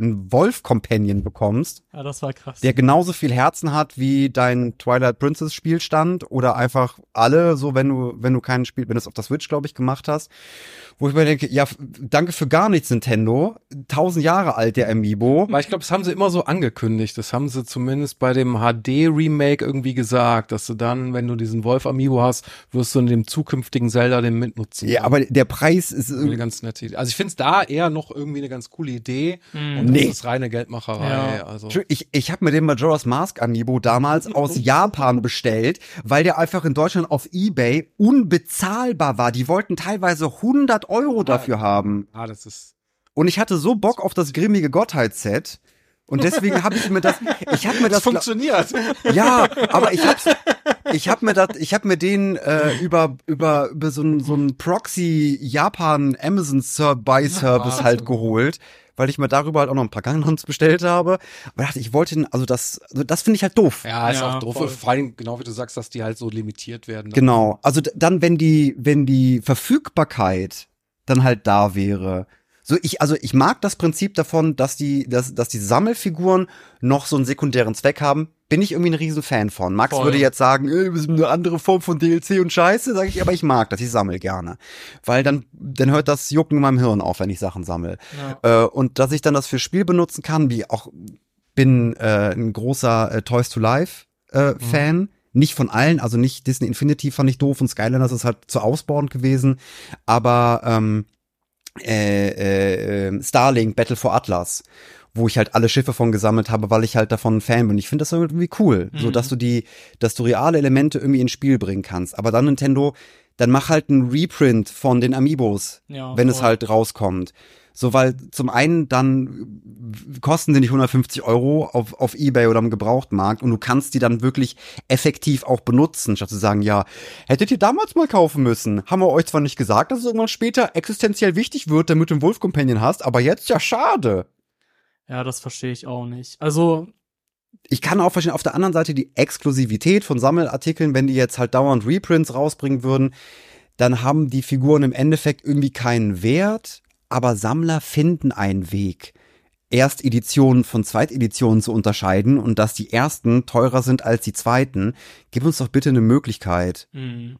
S1: einen Wolf-Companion bekommst,
S2: Ja, das war krass.
S1: der genauso viel Herzen hat wie dein Twilight Princess Spielstand oder einfach alle, so wenn du, wenn du keinen Spiel, wenn du es auf der Switch, glaube ich, gemacht hast, wo ich mir denke, ja, danke für gar nichts, Nintendo. Tausend Jahre alt, der Amiibo.
S3: Weil ich glaube, das haben sie immer so angekündigt. Das haben sie zumindest bei dem HD-Remake irgendwie gesagt, dass du dann, wenn du diesen Wolf-Amiibo hast, wirst du in dem zukünftigen Zelda den mitnutzen.
S1: Ja, aber der Preis ist,
S3: Irgendwie eine ganz nette Idee. Also ich finde es da eher noch irgendwie eine ganz coole Idee. Und
S1: Nee.
S3: das ist reine Geldmacherei.
S2: Ja.
S3: Also.
S1: Ich, ich habe mir den Majora's Mask Amiibo damals aus Japan bestellt, weil der einfach in Deutschland auf Ebay unbezahlbar war. Die wollten teilweise 100 Euro dafür haben.
S3: Ah, das ist.
S1: Und ich hatte so Bock auf das grimmige Gottheitsset. Und deswegen habe ich mir das, ich habe mir das,
S3: funktioniert.
S1: ja, aber ich hab's, ich habe mir das, ich habe mir den äh, über über über so ein so Proxy Japan Amazon Ser Buy Service halt geholt, weil ich mir darüber halt auch noch ein paar Gangnams bestellt habe. Aber dachte, ich wollte, den- also das, also das finde ich halt doof.
S3: Ja, ist
S2: Ja,
S3: auch doof.
S2: voll.
S3: Vor allem, genau wie du sagst, dass die halt so limitiert werden.
S1: Genau. Also dann, wenn die, wenn die Verfügbarkeit dann halt da wäre. So, ich, also ich mag das Prinzip davon, dass die, dass, dass die Sammelfiguren noch so einen sekundären Zweck haben. Bin ich irgendwie ein riesen Fan von. Max
S2: Voll.
S1: würde jetzt sagen, äh, eine andere Form von DLC und Scheiße, sage ich, aber ich mag das, ich sammel gerne. Weil dann, dann hört das Jucken in meinem Hirn auf, wenn ich Sachen sammel.
S2: Ja.
S1: Äh, und dass ich dann das für Spiel benutzen kann, wie auch bin äh, ein großer äh, Toys to Life äh, Fan. Nicht von allen, also nicht Disney Infinity fand ich doof und Skylanders ist halt zu ausbauend gewesen, aber ähm, äh, äh, äh, Starlink Battle for Atlas, wo ich halt alle Schiffe von gesammelt habe, weil ich halt davon ein Fan bin. Ich finde das irgendwie cool, so
S2: Mhm.
S1: dass du die, dass du reale Elemente irgendwie ins Spiel bringen kannst. Aber dann Nintendo, dann mach halt einen Reprint von den Amiibos,
S2: Ja,
S1: wenn es
S2: voll.
S1: halt rauskommt. So, weil zum einen dann kosten die nicht 150 Euro auf, auf Ebay oder im Gebrauchtmarkt und du kannst die dann wirklich effektiv auch benutzen, statt zu sagen, ja, hättet ihr damals mal kaufen müssen. Haben wir euch zwar nicht gesagt, dass es irgendwann später existenziell wichtig wird, damit du einen Wolf Companion hast, aber jetzt ja schade.
S2: Ja, das verstehe ich auch nicht. Also,
S1: Ich kann auch verstehen, auf der anderen Seite die Exklusivität von Sammelartikeln, wenn die jetzt halt dauernd Reprints rausbringen würden, dann haben die Figuren im Endeffekt irgendwie keinen Wert, aber Sammler finden einen Weg, Ersteditionen von Zweiteditionen zu unterscheiden und dass die ersten teurer sind als die zweiten. Gib uns doch bitte eine Möglichkeit.
S2: mh,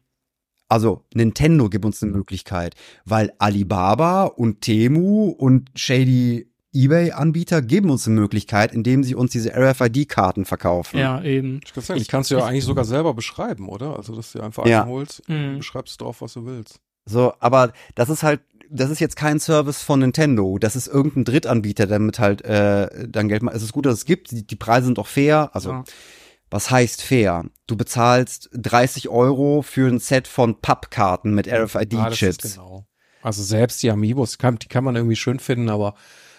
S1: Also Nintendo gibt uns eine Möglichkeit, weil Alibaba und Temu und Shady eBay-Anbieter geben uns eine Möglichkeit, indem sie uns diese RFID-Karten verkaufen.
S2: ja, eben.
S3: Ich kann sagen, die kannst du ja eigentlich sogar selber beschreiben, oder? Also, dass du dir einfach
S1: Ja.
S3: einholst,
S2: Mhm.
S3: beschreibst drauf, was du willst.
S1: So, aber das ist halt, das ist jetzt kein Service von Nintendo. Das ist irgendein Drittanbieter, der mit halt äh, dann Geld macht. Es ist gut, dass es gibt. Die, die Preise sind auch fair. Also,
S2: Ja.
S1: was heißt fair? Du bezahlst 30 Euro für ein Set von Pappkarten mit RFID-Chips.
S3: genau. Also selbst die Amiibos, kann, die kann man irgendwie schön finden, aber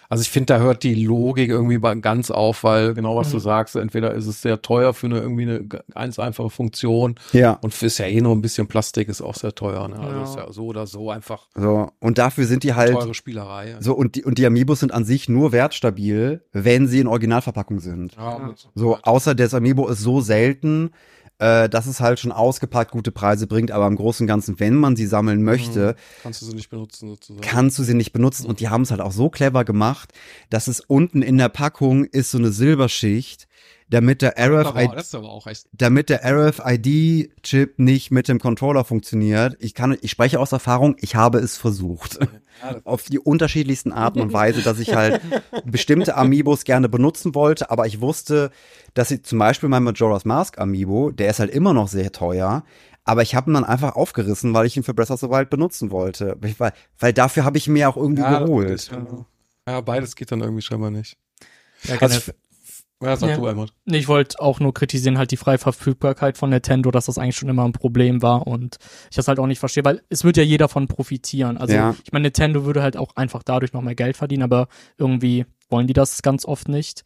S3: also ich finde, da hört die Logik irgendwie ganz auf, weil genau was du
S2: Mhm.
S3: sagst, entweder ist es sehr teuer für eine irgendwie eine ganz einfache Funktion
S1: Ja.
S3: und ist ja eh nur ein bisschen Plastik, ist auch sehr teuer. Ne? Also
S2: Ja.
S3: ist ja so oder so einfach
S1: So, und dafür sind die halt.
S3: teure Spielerei.
S1: So, und die, und die Amiibos sind an sich nur wertstabil, wenn sie in Originalverpackung sind.
S3: Ja,
S1: So, außer das Amiibo ist so selten, äh, dass es halt schon ausgepackt gute Preise bringt, aber im Großen und Ganzen, wenn man sie sammeln möchte,
S3: kannst du sie nicht benutzen sozusagen.
S1: kannst du sie nicht benutzen. Und die haben es halt auch so clever gemacht, dass es unten in der Packung ist so eine Silberschicht, damit der RFID, damit der RFID-Chip nicht mit dem Controller funktioniert. Ich kann, ich spreche aus Erfahrung, ich habe es versucht. Auf die unterschiedlichsten Arten und Weise, dass ich halt bestimmte Amiibos gerne benutzen wollte, aber ich wusste, dass ich zum Beispiel mein Majora's Mask Amiibo, der ist halt immer noch sehr teuer, aber ich habe ihn dann einfach aufgerissen, weil ich ihn für Breath of the Wild benutzen wollte. Weil, weil dafür habe ich ihn mir auch irgendwie
S3: Ja,
S1: geholt.
S3: Ja, beides geht dann irgendwie scheinbar nicht.
S2: Ja,
S3: Also, ja, sag
S2: Ja.
S3: du einmal.
S2: Ich wollte auch nur kritisieren, halt die freie Verfügbarkeit von Nintendo, dass das eigentlich schon immer ein Problem war und ich das halt auch nicht verstehe, weil es wird ja jeder von profitieren. Also
S1: Ja.
S2: ich meine, Nintendo würde halt auch einfach dadurch noch mehr Geld verdienen, aber irgendwie wollen die das ganz oft nicht.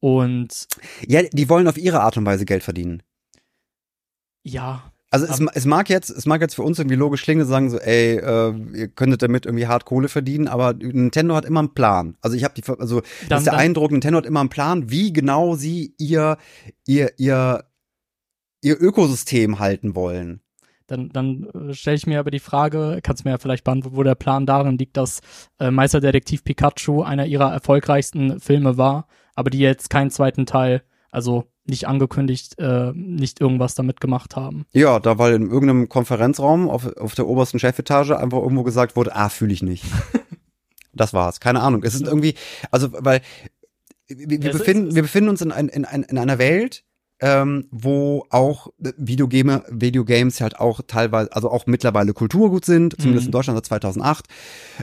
S2: Und
S1: Ja, die wollen auf ihre Art und Weise Geld verdienen.
S2: ja,
S1: Also es, es mag jetzt, es mag jetzt für uns irgendwie logisch klingen, sagen so, ey, äh, ihr könntet damit irgendwie hart Kohle verdienen, aber Nintendo hat immer einen Plan. Also ich habe die, also das
S2: Dann-
S1: ist der
S2: dann-
S1: Eindruck, Nintendo hat immer einen Plan, wie genau sie ihr, ihr, ihr, ihr Ökosystem halten wollen.
S2: dann, dann äh, stelle ich mir aber die Frage, kannst mir ja vielleicht beantworten, wo der Plan darin liegt, dass äh, Meisterdetektiv Pikachu einer ihrer erfolgreichsten Filme war, aber die jetzt keinen zweiten Teil, also nicht angekündigt, äh, nicht irgendwas damit gemacht haben.
S1: Ja, da weil in irgendeinem Konferenzraum auf, auf der obersten Chefetage einfach irgendwo gesagt wurde, ah, fühle ich nicht. das war's. Keine Ahnung. Es ist irgendwie, also weil wir, wir, befinden, wir befinden uns in, ein, in, ein, in einer Welt, ähm, wo auch Videogame, Videogames halt auch teilweise, also auch mittlerweile Kulturgut sind, zumindest
S2: Mhm.
S1: in Deutschland seit 2008.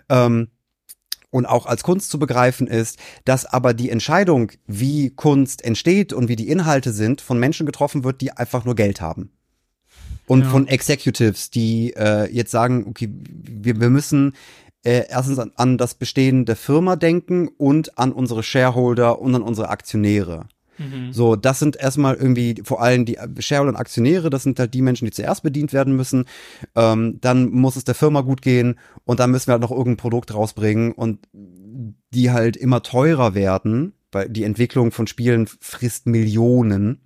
S1: Ähm, und auch als Kunst zu begreifen ist, dass aber die Entscheidung, wie Kunst entsteht und wie die Inhalte sind, von Menschen getroffen wird, die einfach nur Geld haben. Und
S2: Ja.
S1: von Executives, die äh, jetzt sagen, okay, wir, wir müssen äh, erstens an, an das Bestehen der Firma denken und an unsere Shareholder und an unsere Aktionäre.
S2: Mhm.
S1: So, das sind erstmal irgendwie vor allem die Shareholder und Aktionäre, das sind halt die Menschen, die zuerst bedient werden müssen. Ähm, dann muss es der Firma gut gehen und dann müssen wir halt noch irgendein Produkt rausbringen und die halt immer teurer werden, weil die Entwicklung von Spielen frisst Millionen.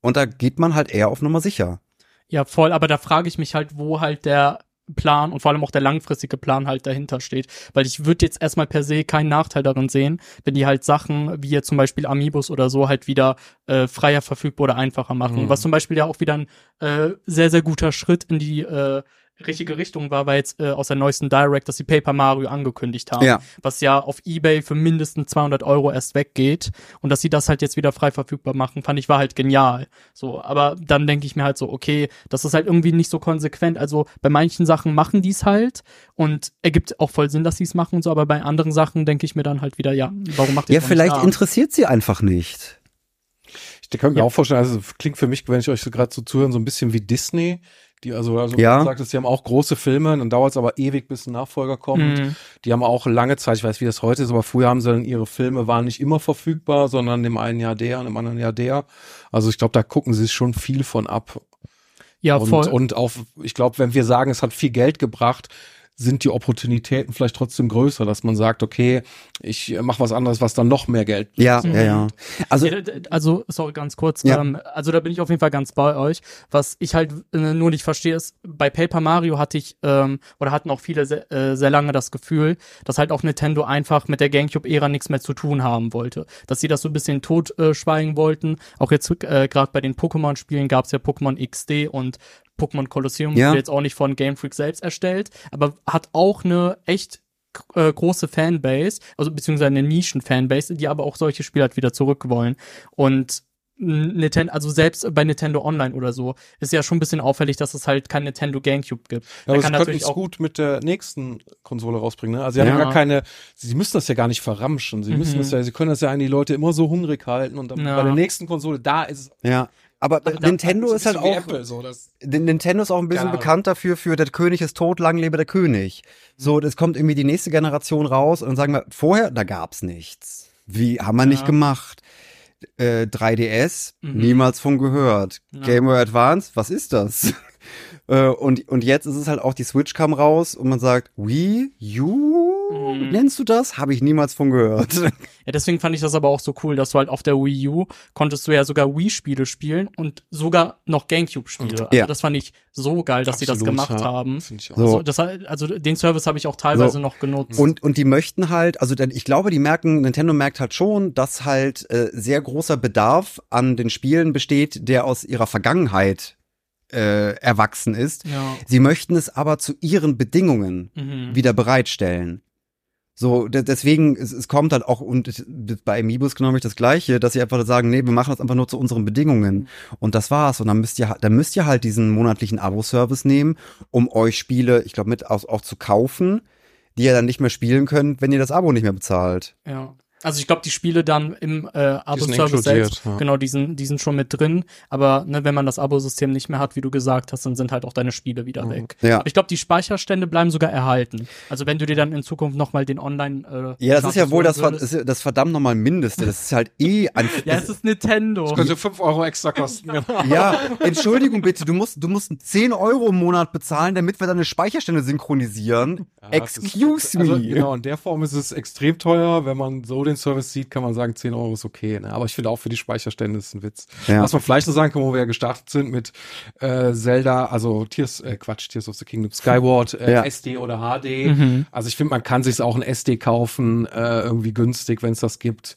S1: Und da geht man halt eher auf Nummer sicher.
S2: Ja, voll, aber da frage ich mich halt, wo halt der Plan und vor allem auch der langfristige Plan halt dahinter steht. Weil ich würde jetzt erstmal per se keinen Nachteil darin sehen, wenn die halt Sachen wie jetzt zum Beispiel Amiibos oder so halt wieder äh, freier verfügbar oder einfacher machen.
S3: Mhm.
S2: Was zum Beispiel ja auch wieder ein äh, sehr, sehr guter Schritt in die äh, richtige Richtung war, weil jetzt äh, aus der neuesten Direct, dass sie Paper Mario angekündigt haben.
S1: Ja.
S2: Was ja auf Ebay für mindestens 200 Euro erst weggeht. Und dass sie das halt jetzt wieder frei verfügbar machen, fand ich war halt genial. So, aber dann denke ich mir halt so, okay, das ist halt irgendwie nicht so konsequent. Also bei manchen Sachen machen die es halt und ergibt auch voll Sinn, dass sie es machen und so, aber bei anderen Sachen denke ich mir dann halt wieder, ja, warum macht ihr
S1: Ja,
S2: es noch
S1: vielleicht
S2: nicht
S1: interessiert sie einfach nicht.
S3: Ich könnte mir
S2: Ja.
S3: auch vorstellen, also klingt für mich, wenn ich euch so gerade so zuhören, so ein bisschen wie Disney. Die also, also
S1: Ja.
S3: ja. sagt, die haben auch große Filme, dann dauert es aber ewig, bis ein Nachfolger kommt.
S2: Mhm.
S3: Die haben auch lange Zeit, ich weiß, wie das heute ist, aber früher haben sie dann ihre Filme waren nicht immer verfügbar, sondern im einen Jahr der und im anderen Jahr der. Also ich glaube, da gucken sie sich schon viel von ab.
S2: Ja,
S3: und,
S2: voll.
S3: und auch, ich glaube, wenn wir sagen, es hat viel Geld gebracht, sind die Opportunitäten vielleicht trotzdem größer, dass man sagt, okay, ich mache was anderes, was dann noch mehr Geld
S1: Ja,
S2: Mhm.
S1: ja, ja. Also,
S2: Ja, d- also, sorry, ganz kurz.
S1: Ja.
S2: Ähm, also da bin ich auf jeden Fall ganz bei euch. Was ich halt äh, nur nicht verstehe, ist, bei Paper Mario hatte ich, ähm, oder hatten auch viele sehr, äh, sehr lange das Gefühl, dass halt auch Nintendo einfach mit der Gamecube-Ära nichts mehr zu tun haben wollte. Dass sie das so ein bisschen totschweigen äh, schweigen wollten. Auch jetzt äh, gerade bei den Pokémon-Spielen gab es ja Pokémon XD und Pokémon Colosseum,
S1: Ja.
S2: wurde jetzt auch nicht von Game Freak selbst erstellt, aber hat auch eine echt äh, große Fanbase, also beziehungsweise eine Nischen-Fanbase, die aber auch solche Spiele halt wieder zurück wollen. Und Nintendo, also selbst bei Nintendo Online oder so, ist ja schon ein bisschen auffällig, dass es halt kein Nintendo GameCube gibt.
S3: Ja, aber sie
S2: kann natürlich
S3: es
S2: auch
S3: gut mit der nächsten Konsole rausbringen. Ne? Also sie haben
S1: Ja.
S3: ja gar keine, sie müssen das ja gar nicht verramschen. Sie müssen
S2: Mhm.
S3: das ja, sie können das ja an die Leute immer so hungrig halten und dann
S2: Ja.
S3: bei der nächsten Konsole, da ist es
S1: ja. Aber
S2: da-
S1: Nintendo
S3: ein
S1: ist halt auch,
S3: Apple, so,
S1: Nintendo ist auch ein bisschen bekannt dafür, für der König ist tot, lang lebe der König. So, das kommt irgendwie die nächste Generation raus und dann sagen wir, vorher, da gab's nichts. Wie, haben wir nicht
S2: Ja.
S1: gemacht. Äh, 3DS,
S2: Mhm.
S1: niemals von gehört.
S2: Ja.
S1: Game Boy Advance, was ist das? Äh, und, und jetzt ist es halt auch, die Switch kam raus und man sagt, Wii U,
S2: Mhm.
S1: nennst du das? Habe ich niemals von gehört.
S2: Ja, deswegen fand ich das aber auch so cool, dass du halt auf der Wii U konntest du ja sogar Wii-Spiele spielen und sogar noch Gamecube-Spiele. Also
S1: Ja.
S2: das fand ich so geil, dass sie das gemacht
S3: ja.
S2: haben.
S3: Finde ich auch.
S1: So.
S2: Also, das, also den Service habe ich auch teilweise
S1: So.
S2: noch genutzt.
S1: Und, und die möchten halt, also denn ich glaube, die merken, Nintendo merkt halt schon, dass halt äh, sehr großer Bedarf an den Spielen besteht, der aus ihrer Vergangenheit äh, erwachsen ist.
S2: ja.
S1: Sie möchten es aber zu ihren Bedingungen
S2: Mhm.
S1: wieder bereitstellen. So, de deswegen, es, es kommt halt auch, und bei Amiibos genau das Gleiche, dass sie einfach sagen, nee, wir machen das einfach nur zu unseren Bedingungen. Und das war's. Und dann müsst ihr, dann müsst ihr halt diesen monatlichen Abo-Service nehmen, um euch Spiele, ich glaube, mit auch, auch zu kaufen, die ihr dann nicht mehr spielen könnt, wenn ihr das Abo nicht mehr bezahlt.
S2: Ja. Also ich glaube, die Spiele dann im äh, Abo-Service selbst,
S3: ja.
S2: genau, die sind, die sind schon mit drin. Aber ne, wenn man das Abo-System nicht mehr hat, wie du gesagt hast, dann sind halt auch deine Spiele wieder
S3: Mhm.
S2: weg.
S1: Ja.
S2: Aber ich glaube, die Speicherstände bleiben sogar erhalten. Also wenn du dir dann in Zukunft nochmal den Online äh,
S1: Ja, das ist ja wohl das, ver- das verdammt nochmal Mindeste. Das ist halt eh ein.
S2: Ja, es ist Nintendo.
S3: könnte 5 Euro extra kosten. genau.
S1: ja, Entschuldigung bitte, du musst, du musst 10 Euro im Monat bezahlen, damit wir deine Speicherstände synchronisieren.
S3: Ja, es ist-
S1: Excuse me.
S3: Also, genau, in der Form ist es extrem teuer. Wenn man so den den Service sieht, kann man sagen, 10 Euro ist okay. Ne? Aber ich finde auch für die Speicherstände ist ein Witz.
S1: Ja.
S3: Was man vielleicht noch sagen kann, wo wir ja gestartet sind mit äh, Zelda, also Tears, äh, Quatsch, Tears of the Kingdom, Skyward, äh,
S1: Ja.
S3: SD oder HD.
S2: Mhm.
S3: Also ich finde, man kann sich auch ein SD kaufen, äh, irgendwie günstig, wenn es das gibt.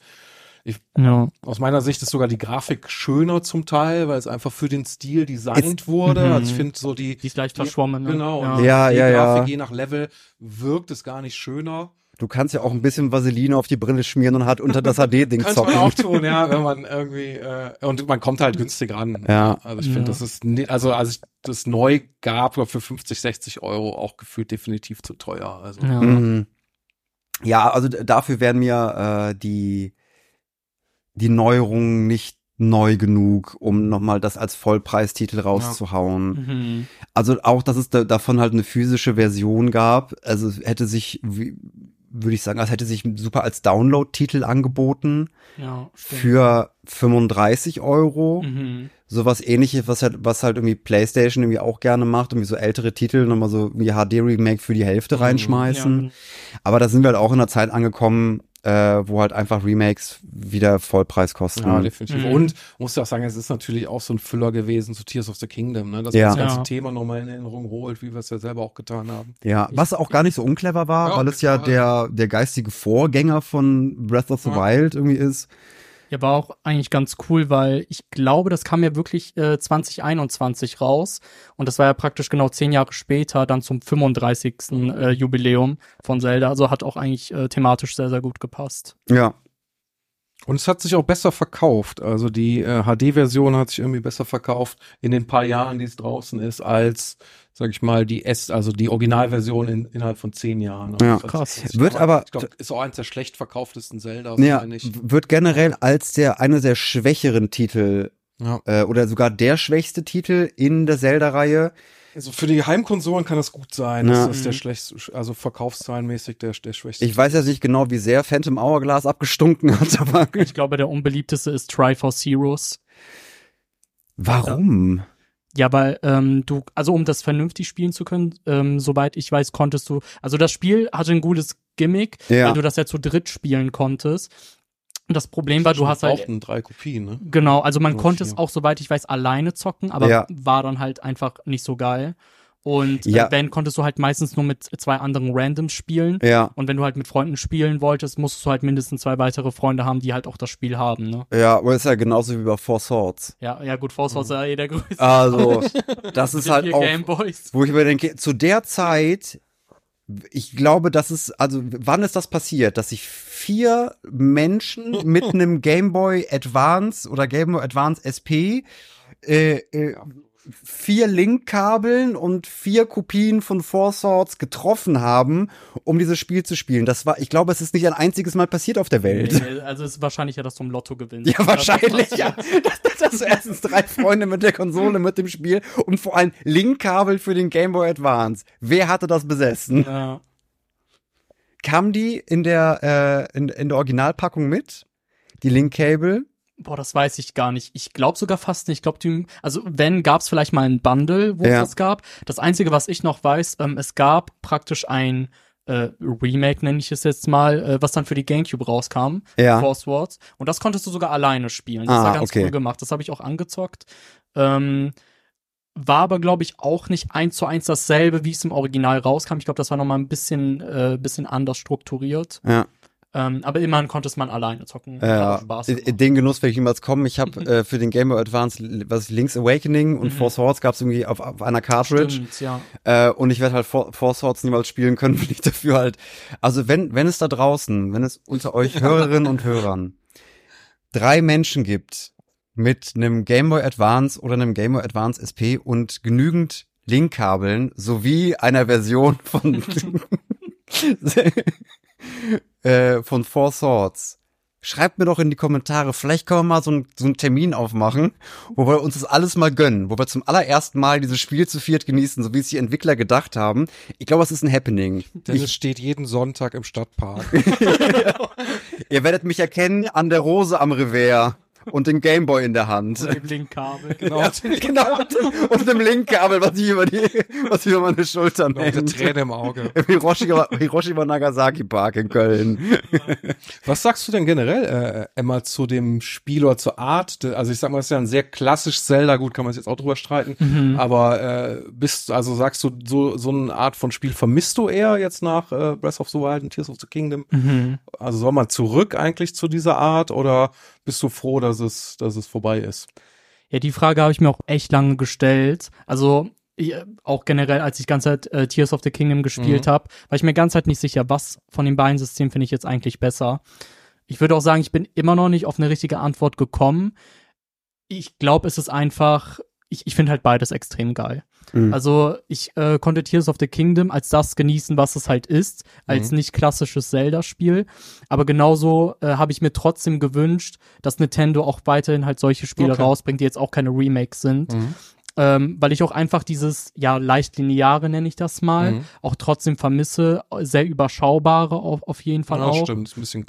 S2: Ja.
S3: Aus meiner Sicht ist sogar die Grafik schöner zum Teil, weil es einfach für den Stil designt wurde.
S2: Mhm.
S3: Also ich finde so die,
S2: Die ist leicht
S3: die-
S2: verschwommen. Ne?
S3: Genau,
S2: Ja.
S3: und
S1: Ja,
S3: die
S1: ja, ja.
S3: Grafik je nach Level wirkt es gar nicht schöner.
S1: Du kannst ja auch ein bisschen Vaseline auf die Brille schmieren und halt unter das HD-Ding
S3: Könnte man
S1: zocken.
S3: auch tun, ja, wenn man irgendwie äh, und man kommt halt günstig ran.
S1: Ja.
S3: Also ich finde,
S2: Ja.
S3: das ist also als ich das neu gab, für 50, 60 Euro auch gefühlt definitiv zu teuer. Also
S2: Ja.
S1: Mhm. Ja, also dafür wären mir äh, die die Neuerungen nicht neu genug, um nochmal das als Vollpreistitel rauszuhauen.
S2: Mhm.
S1: Also auch, dass es da, davon halt eine physische Version gab. Also hätte sich, wie- würde ich sagen, es hätte sich super als Download-Titel angeboten
S2: Ja,
S1: für 35 Euro.
S2: Mhm.
S1: Sowas ähnliches, was halt, was halt irgendwie PlayStation irgendwie auch gerne macht, irgendwie so ältere Titel nochmal so wie HD-Remake für die Hälfte
S3: Mhm.
S1: reinschmeißen.
S2: Ja,
S1: Aber da sind wir halt auch in einer Zeit angekommen, äh, wo halt einfach Remakes wieder Vollpreis kosten.
S3: Ja, definitiv.
S2: Mhm.
S3: Und muss ja auch sagen, es ist natürlich auch so ein Füller gewesen zu Tears of the Kingdom, ne? dass
S1: Ja.
S3: man das ganze
S2: Ja.
S3: Thema nochmal in Erinnerung holt, wie wir es ja selber auch getan haben.
S1: Ja, was auch gar nicht so unclever war,
S3: Ja,
S1: weil es ja der, der geistige Vorgänger von Breath of the
S3: Ja.
S1: Wild irgendwie ist.
S2: Ja, war auch eigentlich ganz cool, weil ich glaube, das kam ja wirklich äh, 2021 raus. Und das war ja praktisch genau zehn Jahre später, dann zum 35. Äh, Jubiläum von Zelda. Also hat auch eigentlich äh, thematisch sehr, sehr gut gepasst.
S1: Ja.
S3: Und es hat sich auch besser verkauft. Also die äh, HD-Version hat sich irgendwie besser verkauft in den paar Jahren, die es draußen ist, als, sag ich mal, die S, also die Originalversion in, innerhalb von zehn Jahren. Also
S1: Ja.
S3: hat-
S2: Krass.
S3: Ich
S1: Wird
S3: glaub,
S1: aber-
S3: ich glaube, ist auch eins der schlecht verkauftesten Zelda,
S1: Ja, wird generell als der eine der schwächeren Titel
S3: Ja.
S1: äh, oder sogar der schwächste Titel in der Zelda-Reihe.
S3: Also für die Heimkonsolen kann das gut sein.
S1: Ja.
S3: Das ist der
S2: Mhm.
S3: schlechteste, also verkaufszahlenmäßig der, der schwächste.
S1: Ich weiß jetzt nicht genau, wie sehr Phantom Hourglass abgestunken hat, aber
S2: Ich glaube, der unbeliebteste ist Triforce Heroes.
S1: warum?
S2: Ja, weil ähm, du, also um das vernünftig spielen zu können, ähm, soweit ich weiß, konntest du, also das Spiel hatte ein gutes Gimmick,
S1: Ja.
S2: weil du das ja zu dritt spielen konntest. Und das Problem war, du hast halt,
S3: brauchten drei Kopien, ne?
S2: genau, also man konnte
S3: vier.
S2: es auch, soweit ich weiß, alleine zocken, aber
S1: Ja.
S2: war dann halt einfach nicht so geil. Und
S1: Ja.
S2: äh, wenn konntest du halt meistens nur mit zwei anderen Randoms spielen.
S1: Ja,
S2: Und wenn du halt mit Freunden spielen wolltest, musstest du halt mindestens zwei weitere Freunde haben, die halt auch das Spiel haben, ne?
S1: ja, aber ist ja genauso wie bei Four Swords.
S2: Ja, ja gut, Force Wars ist ja eh der größte.
S1: Also, das ist halt auch,
S2: Gameboys.
S1: wo ich mir denke, zu der Zeit, ich glaube, das ist, also wann ist das passiert, dass sich vier Menschen mit einem Game Boy Advance oder Game Boy Advance SP äh, äh, vier Link-Kabeln und vier Kopien von Four Swords getroffen haben, um dieses Spiel zu spielen. Das war, ich glaube, es ist nicht ein einziges Mal passiert auf der Welt.
S2: Nee, Also es ist wahrscheinlich ja, dass du im Lotto gewinnst.
S1: Ja, wahrscheinlich,
S2: Das-
S1: ja. Das, das, das erstens drei Freunde mit der Konsole, mit dem Spiel und vor allem Link-Kabel für den Game Boy Advance. Wer hatte das besessen?
S2: Ja.
S1: Kam die in der, äh, in, in der Originalpackung mit? Die Link-Cable?
S2: Boah, das weiß ich gar nicht. Ich glaube sogar fast nicht. Ich glaube, also wenn, gab es vielleicht mal ein Bundle, wo
S1: Ja.
S2: es das gab. Das Einzige, was ich noch weiß, ähm, es gab praktisch ein äh, Remake, nenne ich es jetzt mal, äh, was dann für die Gamecube rauskam,
S1: Ja.
S2: Force Wars. Und das konntest du sogar alleine spielen. Das
S1: Ah,
S2: war ganz
S1: okay.
S2: cool gemacht. Das habe ich auch angezockt. Ähm, war aber, glaube ich, auch nicht eins zu eins dasselbe, wie es im Original rauskam. Ich glaube, das war noch mal ein bisschen, äh, bisschen anders strukturiert.
S1: Ja.
S2: Ähm, aber immerhin konnte es man alleine zocken.
S1: In den Genuss werde ich niemals kommen. Ich habe äh, für den Game Boy Advance was Link's Awakening und
S2: Mhm.
S1: Four Swords gab es irgendwie auf, auf einer Cartridge.
S2: Stimmt, ja.
S1: Äh, und ich werde halt Four, Four Swords niemals spielen können, wenn ich dafür halt. Also wenn, wenn es da draußen, wenn es unter euch Hörerinnen und Hörern drei Menschen gibt mit einem Game Boy Advance oder einem Game Boy Advance SP und genügend Linkkabeln sowie einer Version von äh, von Four Swords. Schreibt mir doch in die Kommentare, vielleicht können wir mal so, ein, so einen Termin aufmachen, wo wir uns das alles mal gönnen, wo wir zum allerersten Mal dieses Spiel zu viert genießen, so wie es die Entwickler gedacht haben. Ich glaube, es ist ein Happening.
S3: Denn es steht jeden Sonntag im Stadtpark.
S1: Ihr werdet mich erkennen an der Rose am Revers und den Gameboy in der Hand.
S2: Mit dem Linkkabel.
S3: Genau.
S1: Ja, genau, und, und dem Linkkabel, was ich über die, was ich über meine Schultern
S3: Mit der
S1: hängt.
S3: Träne im Auge.
S1: Im Hiroshima, Hiroshima Nagasaki Park in Köln.
S3: Was sagst du denn generell, äh, Emma, zu dem Spiel oder zur Art? Also ich sag mal, das ist ja ein sehr klassisch Zelda, gut, kann man jetzt auch drüber streiten,
S2: Mhm.
S3: aber äh, bist, also sagst du, so, so eine Art von Spiel vermisst du eher jetzt nach äh, Breath of the Wild und Tears of the Kingdom?
S2: Mhm.
S3: Also soll man zurück eigentlich zu dieser Art oder bist du froh, dass es, dass es vorbei ist?
S2: Ja, die Frage habe ich mir auch echt lange gestellt. Also ich, auch generell, als ich ganze Zeit äh, Tears of the Kingdom gespielt
S3: Mhm.
S2: habe, war ich mir ganz Zeit nicht sicher, was von den beiden Systemen finde ich jetzt eigentlich besser. Ich würde auch sagen, ich bin immer noch nicht auf eine richtige Antwort gekommen. Ich glaube, es ist einfach, ich, ich finde halt beides extrem geil.
S1: Mhm.
S2: Also ich äh, konnte Tears of the Kingdom als das genießen, was es halt ist, als
S3: Mhm.
S2: nicht klassisches Zelda-Spiel. Aber genauso äh, habe ich mir trotzdem gewünscht, dass Nintendo auch weiterhin halt solche Spiele
S3: Okay.
S2: rausbringt, die jetzt auch keine Remakes sind. Ähm, weil ich auch einfach dieses, ja, leicht lineare nenne ich das mal,
S3: Mhm.
S2: auch trotzdem vermisse, sehr überschaubare auf, auf jeden Fall
S3: Ja,
S2: auch.
S3: stimmt, ist ein bisschen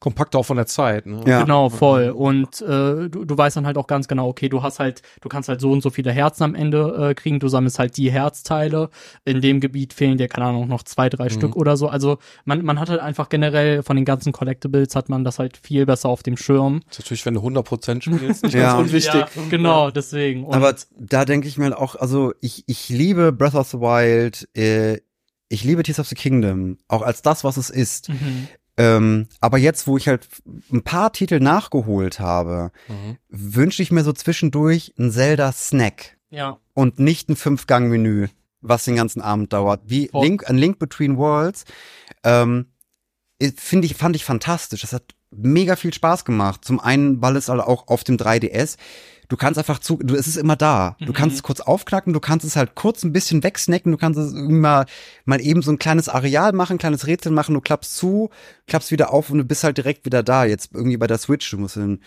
S3: kompakter auch von der Zeit. Ne?
S1: Ja.
S2: Genau, voll. Und äh, du, du weißt dann halt auch ganz genau, okay, du hast halt, du kannst halt so und so viele Herzen am Ende äh, kriegen, du sammelst halt die Herzteile. In dem Gebiet fehlen dir, keine Ahnung, noch zwei, drei Stück oder so. Also man, man hat halt einfach generell von den ganzen Collectibles hat man das halt viel besser auf dem Schirm.
S3: Das ist natürlich, wenn du 100% spielst, nicht
S1: Ja.
S3: ganz unwichtig.
S2: Ja, genau, deswegen. Und
S1: Aber da denke ich mir halt auch, also ich, ich liebe Breath of the Wild, äh, ich liebe Tears of the Kingdom, auch als das, was es ist.
S2: Mhm.
S1: Ähm, aber jetzt, wo ich halt ein paar Titel nachgeholt habe,
S3: Mhm.
S1: wünsche ich mir so zwischendurch einen Zelda-Snack
S2: Ja.
S1: und nicht ein Fünf-Gang-Menü, was den ganzen Abend dauert. Wie. Link, ein Link Between Worlds, ähm, finde ich, fand ich fantastisch. Das hat mega viel Spaß gemacht. Zum einen, weil es halt auch auf dem 3DS Du kannst einfach zu, du, es ist immer da. Du
S2: Mhm.
S1: kannst es kurz aufknacken, du kannst es halt kurz ein bisschen wegsnacken, du kannst es irgendwie mal, mal eben so ein kleines Areal machen, ein kleines Rätsel machen, du klappst zu, klappst wieder auf und du bist halt direkt wieder da. Jetzt irgendwie bei der Switch, du musst dann,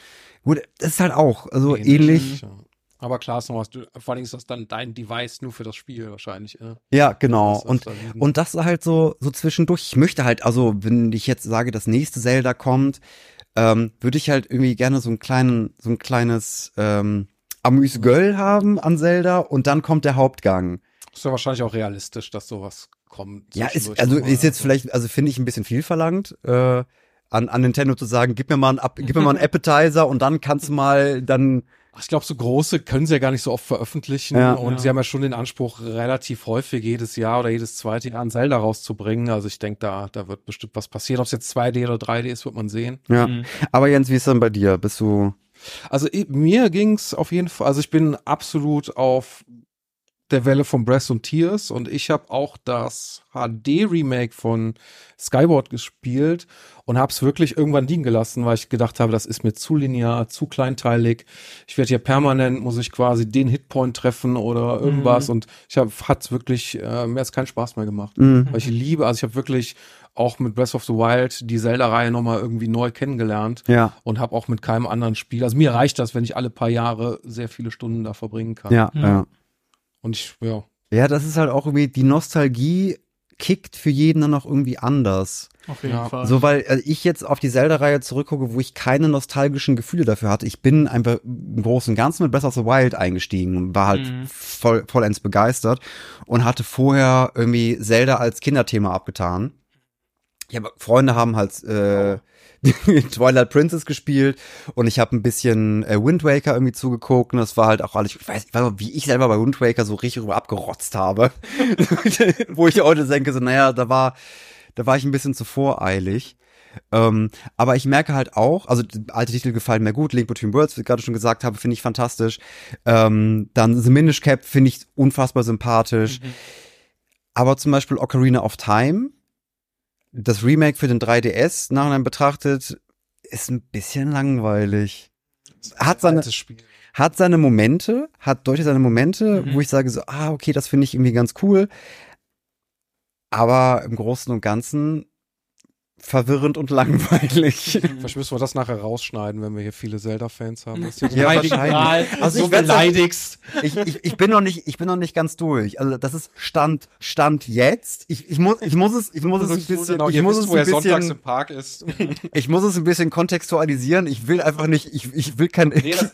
S1: gut, das ist halt auch, also ähnlich.
S3: Ja. Aber klar ist noch was, du, vor allem ist das dann dein Device nur für das Spiel wahrscheinlich. Ja.
S1: Ja, genau.
S3: Das
S1: Und, und das halt so, so zwischendurch. Ich möchte halt, also, wenn ich jetzt sage, das nächste Zelda kommt, ähm, würde ich halt irgendwie gerne so ein kleinen, so ein kleines, ähm, Amüs-Göll haben an Zelda und dann kommt der Hauptgang.
S3: ist ja wahrscheinlich auch realistisch, dass sowas kommt.
S1: Ja, ist, also ist jetzt vielleicht, also finde ich ein bisschen viel verlangt, äh, an, an Nintendo zu sagen, gib mir mal einen, App- gib mir mal einen Appetizer und dann kannst du mal dann,
S3: Ich glaube, so große können sie ja gar nicht so oft veröffentlichen.
S1: Ja.
S3: und
S2: Ja.
S3: sie haben ja schon den Anspruch, relativ häufig jedes Jahr oder jedes zweite Jahr ein Zelda rauszubringen. Also ich denke, da, da wird bestimmt was passieren. Ob es jetzt 2D oder 3D ist, wird man sehen.
S1: ja.
S2: Mhm.
S1: Aber Jens, wie ist denn bei dir? Bist du,
S3: Also mir ging's auf jeden Fall, also ich bin absolut auf der Welle von Breath und Tears und ich habe auch das HD-Remake von Skyward gespielt und habe es wirklich irgendwann liegen gelassen, weil ich gedacht habe, das ist mir zu linear, zu kleinteilig. Ich werde hier permanent, muss ich quasi den Hitpoint treffen oder irgendwas
S2: Mhm.
S3: und ich habe hat's wirklich, äh, mir hat's keinen Spaß mehr gemacht.
S1: Mhm.
S3: Weil ich liebe, also ich habe wirklich auch mit Breath of the Wild die Zelda-Reihe nochmal irgendwie neu kennengelernt
S1: ja,
S3: und habe auch mit keinem anderen Spiel. Also mir reicht das, wenn ich alle paar Jahre sehr viele Stunden da verbringen kann.
S1: ja,
S2: Mhm.
S1: ja.
S3: Und ich, ja.
S1: Ja, das ist halt auch irgendwie, die Nostalgie kickt für jeden dann auch irgendwie anders.
S2: Auf jeden
S3: Ja.
S2: Fall.
S1: So, weil äh, ich jetzt auf die Zelda-Reihe zurückgucke, wo ich keine nostalgischen Gefühle dafür hatte. Ich bin einfach im Großen und Ganzen mit Breath of the Wild eingestiegen und war halt
S2: Mhm.
S1: voll, vollends begeistert und hatte vorher irgendwie Zelda als Kinderthema abgetan. Ich habe Freunde haben halt äh, Twilight Princess gespielt und ich habe ein bisschen äh, Wind Waker irgendwie zugeguckt und das war halt auch alles, ich weiß, ich weiß nicht, wie ich selber bei Wind Waker so richtig rüber abgerotzt habe. Wo ich heute denke, so, naja, da war, da war ich ein bisschen zu voreilig. Ähm, aber ich merke halt auch, also alte Titel gefallen mir gut, Link Between Worlds, wie ich gerade schon gesagt habe, finde ich fantastisch. Ähm, dann The Minish Cap finde ich unfassbar sympathisch.
S2: Mhm.
S1: Aber zum Beispiel Ocarina of Time, das Remake für den 3DS nachhinein betrachtet, ist ein bisschen langweilig. Hat seine, hat seine Momente, hat deutlich seine Momente,
S2: Mhm.
S1: wo ich sage so, ah, okay, das finde ich irgendwie ganz cool. Aber im Großen und Ganzen verwirrend und langweilig.
S3: Vielleicht müssen wir das nachher rausschneiden, wenn wir hier viele Zelda-Fans haben. Dass du
S1: Ja, wahrscheinlich. Also
S3: so
S1: ich werd's-
S3: beleidigst.
S1: Ich, ich, ich bin noch nicht, ich bin noch nicht ganz durch. Also das ist Stand, Stand jetzt. Ich, ich muss, ich muss es, ich muss es ein bisschen,
S3: Genau,
S1: ich muss
S3: wisst,
S1: es ein
S3: sonntags
S1: bisschen,
S3: im Park ist.
S1: ich muss es ein bisschen kontextualisieren. Ich will einfach nicht, ich, ich will kein,
S3: Nee, das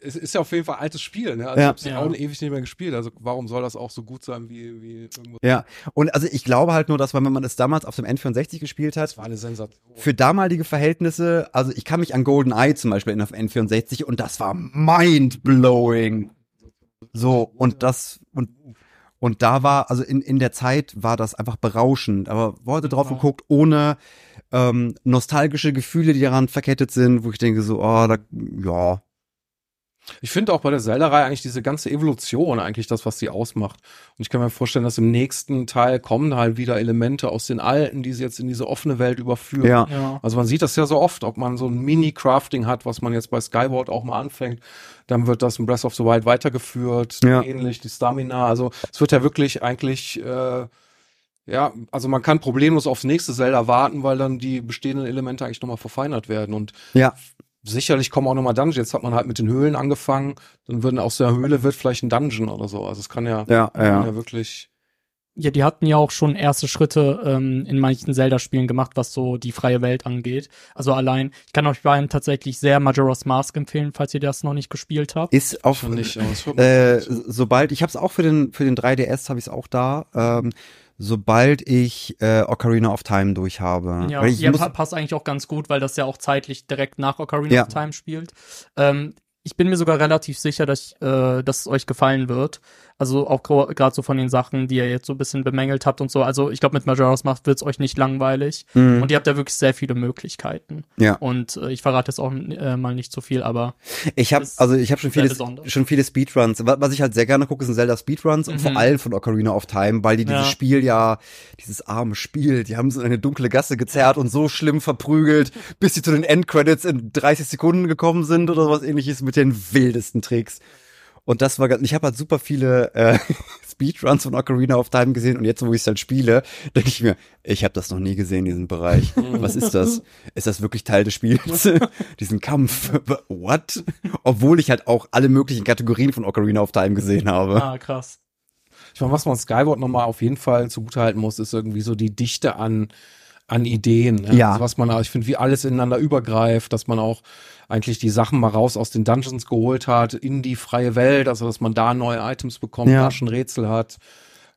S3: ist, ist ja auf jeden Fall ein altes Spiel, ne? Also
S1: Ja.
S3: ich hab's
S2: Ja.
S3: auch ewig nicht mehr gespielt. Also warum soll das auch so gut sein wie, wie irgendwo?
S1: ja. Und also ich glaube halt nur, dass wenn man es damals auf dem N64 gespielt hat,
S3: Das war eine Sensation.
S1: für damalige Verhältnisse, also ich kann mich an GoldenEye zum Beispiel in auf N64 und das war mind-blowing. So, und das, und, und da war, also in, in der Zeit war das einfach berauschend, aber heute drauf geguckt, ohne ähm, nostalgische Gefühle, die daran verkettet sind, wo ich denke so, oh, da, ja,
S3: Ich finde auch bei der Zelda-Reihe eigentlich diese ganze Evolution eigentlich das, was sie ausmacht. Und ich kann mir vorstellen, dass im nächsten Teil kommen halt wieder Elemente aus den alten, die sie jetzt in diese offene Welt überführen.
S1: ja,
S2: Ja.
S3: Also man sieht das ja so oft, ob man so ein Mini-Crafting hat, was man jetzt bei Skyward auch mal anfängt, dann wird das in Breath of the Wild weitergeführt,
S1: Ja.
S3: ähnlich, die Stamina. Also es wird ja wirklich eigentlich, äh, ja, also man kann problemlos aufs nächste Zelda warten, weil dann die bestehenden Elemente eigentlich nochmal verfeinert werden. Und
S1: ja,
S3: sicherlich kommen auch nochmal Dungeons. Jetzt hat man halt mit den Höhlen angefangen, dann würden aus der Höhle wird vielleicht ein Dungeon oder so. Also es kann ja,
S1: ja,
S3: kann
S1: ja.
S3: ja wirklich.
S2: Ja, die hatten ja auch schon erste Schritte ähm, in manchen Zelda-Spielen gemacht, was so die freie Welt angeht. Also allein, ich kann euch beiden tatsächlich sehr Majora's Mask empfehlen, falls ihr das noch nicht gespielt habt.
S1: Ist auf,
S3: Schon nicht,
S1: Äh, sobald, ich habe es auch für den für den 3DS habe ich es auch da. Ähm, sobald ich äh, Ocarina of Time durch habe.
S2: Ja,
S1: Weil ich
S2: ja
S1: muss,
S2: pa passt eigentlich auch ganz gut, weil das ja auch zeitlich direkt nach Ocarina
S1: Ja.
S2: of Time spielt. Ähm, ich bin mir sogar relativ sicher, dass, ich, äh, dass es euch gefallen wird. Also auch gerade so von den Sachen, die ihr jetzt so ein bisschen bemängelt habt und so. Also ich glaube, mit Majora's Mask wird es euch nicht langweilig.
S1: Mhm.
S2: Und ihr habt ja wirklich sehr viele Möglichkeiten.
S1: Ja.
S2: Und äh, ich verrate jetzt auch äh, mal nicht zu viel, aber
S1: Ich habe also ich habe schon viele schon viele Speedruns. Wa- Was ich halt sehr gerne gucke, sind Zelda Speedruns und
S2: Mhm.
S1: vor allem von Ocarina of Time, weil die
S2: Ja.
S1: dieses Spiel ja dieses arme Spiel, die haben so in eine dunkle Gasse gezerrt und so schlimm verprügelt, bis sie zu den Endcredits in 30 Sekunden gekommen sind oder sowas ähnliches mit den wildesten Tricks. Und das war ganz, ich habe halt super viele äh, Speedruns von Ocarina of Time gesehen und jetzt, wo ich es halt spiele, denke ich mir, ich habe das noch nie gesehen, diesen Bereich. Was ist das? Ist das wirklich Teil des Spiels? Diesen Kampf? What? Obwohl ich halt auch alle möglichen Kategorien von Ocarina of Time gesehen habe.
S2: ah, krass.
S3: Ich meine, was man Skyward nochmal auf jeden Fall zugutehalten muss, ist irgendwie so die Dichte an, an Ideen. Ne?
S1: Ja.
S3: Also was man, ich finde, wie alles ineinander übergreift, dass man auch eigentlich die Sachen mal raus aus den Dungeons geholt hat, in die freie Welt, also dass man da neue Items bekommt,
S1: Ja.
S3: da schon Rätsel hat.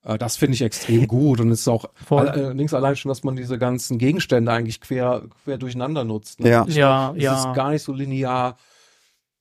S3: Äh, Das finde ich extrem gut und es ist auch
S2: Voll.
S3: allerdings allein schon, dass man diese ganzen Gegenstände eigentlich quer, quer durcheinander nutzt. Ne?
S1: Ja.
S2: Ja,
S3: Es
S2: ja.
S3: ist gar nicht so linear.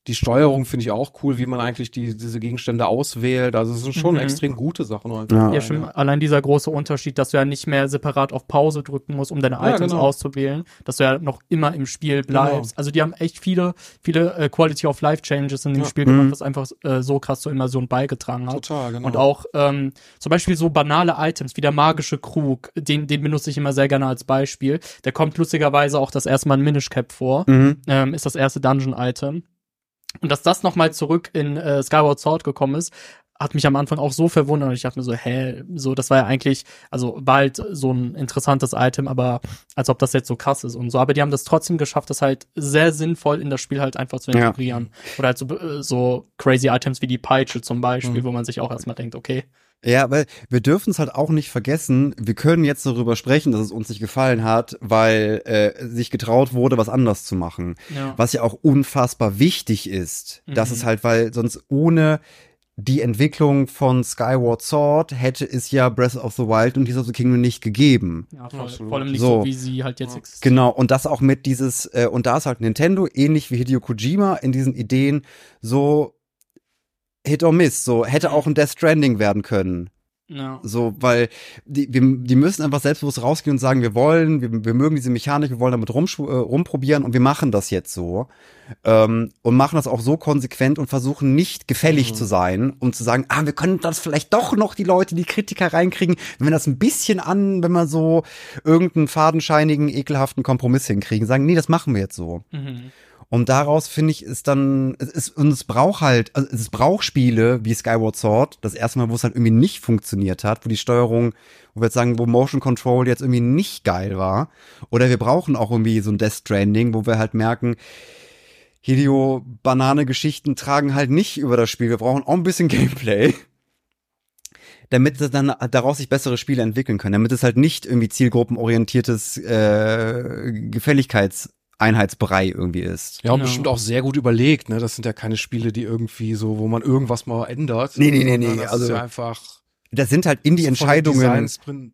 S3: Die Steuerung finde ich auch cool, wie man eigentlich die, diese Gegenstände auswählt. Also es sind schon
S2: Mhm.
S3: extrem gute Sachen. heute
S1: Ja.
S2: Ja, schon allein dieser große Unterschied, dass du ja nicht mehr separat auf Pause drücken musst, um deine
S3: Ja,
S2: Items
S3: genau.
S2: auszuwählen, dass du ja noch immer im Spiel bleibst. Also die haben echt viele, viele äh, Quality of Life Changes in dem
S3: Ja.
S2: Spiel
S1: Mhm.
S2: gemacht, was einfach äh, so krass zur Immersion beigetragen hat.
S3: Total, genau.
S2: Und auch ähm, zum Beispiel so banale Items wie der magische Krug, den, den benutze ich immer sehr gerne als Beispiel. Der kommt lustigerweise auch das erste Mal in Minish Cap vor
S1: Mhm.
S2: ähm, ist das erste Dungeon-Item. Und dass das nochmal zurück in äh, Skyward Sword gekommen ist, hat mich am Anfang auch so verwundert. Und ich dachte mir so, hä, so, das war ja eigentlich, also war halt so ein interessantes Item, aber als ob das jetzt so krass ist und so. Aber die haben das trotzdem geschafft, das halt sehr sinnvoll in das Spiel halt einfach zu
S1: Ja.
S2: integrieren. Oder halt so, äh, so crazy Items wie die Peitsche zum Beispiel,
S3: Mhm.
S2: wo man sich auch erstmal denkt, okay,
S1: Ja, weil wir dürfen es halt auch nicht vergessen. Wir können jetzt darüber sprechen, dass es uns nicht gefallen hat, weil äh, sich getraut wurde, was anders zu machen.
S2: ja.
S1: Was ja auch unfassbar wichtig ist. Das
S2: Mhm.
S1: ist halt, weil sonst ohne die Entwicklung von Skyward Sword hätte es ja Breath of the Wild und Tears of the Kingdom nicht gegeben.
S2: Ja, voll,
S3: Absolut.
S2: vor allem nicht so,
S1: So.
S2: wie sie halt jetzt existieren.
S1: Genau, und das auch mit dieses, äh, und da ist halt Nintendo, ähnlich wie Hideo Kojima, in diesen Ideen so Hit or Miss, so hätte auch ein Death Stranding werden können.
S2: Ja.
S1: So, weil die, wir, die müssen einfach selbstbewusst rausgehen und sagen, wir wollen, wir, wir mögen diese Mechanik, wir wollen damit rum, äh, rumprobieren und wir machen das jetzt so. Ähm, und machen das auch so konsequent und versuchen nicht gefällig
S3: Mhm.
S1: zu sein, um zu sagen, ah, wir können das vielleicht doch noch die Leute, die Kritiker reinkriegen, wenn wir das ein bisschen an, wenn wir so irgendeinen fadenscheinigen, ekelhaften Kompromiss hinkriegen, sagen, nee, das machen wir jetzt so.
S2: Mhm.
S1: Und daraus finde ich, ist dann, es ist, und es braucht halt, also es braucht Spiele wie Skyward Sword, das erste Mal, wo es halt irgendwie nicht funktioniert hat, wo die Steuerung, wo wir jetzt sagen, wo Motion Control jetzt irgendwie nicht geil war. Oder wir brauchen auch irgendwie so ein Death Stranding, wo wir halt merken, Hideo-Banane-Geschichten tragen halt nicht über das Spiel. Wir brauchen auch ein bisschen Gameplay damit dann daraus sich bessere Spiele entwickeln können, damit es halt nicht irgendwie zielgruppenorientiertes äh, Gefälligkeits Einheitsbrei irgendwie ist.
S3: Ja, und ja. bestimmt auch sehr gut überlegt, ne? Das sind ja keine Spiele, die irgendwie so, wo man irgendwas mal ändert.
S1: Nee, nee, nee, nee.
S3: Das also, ist ja einfach.
S1: Das sind halt in die Entscheidungen.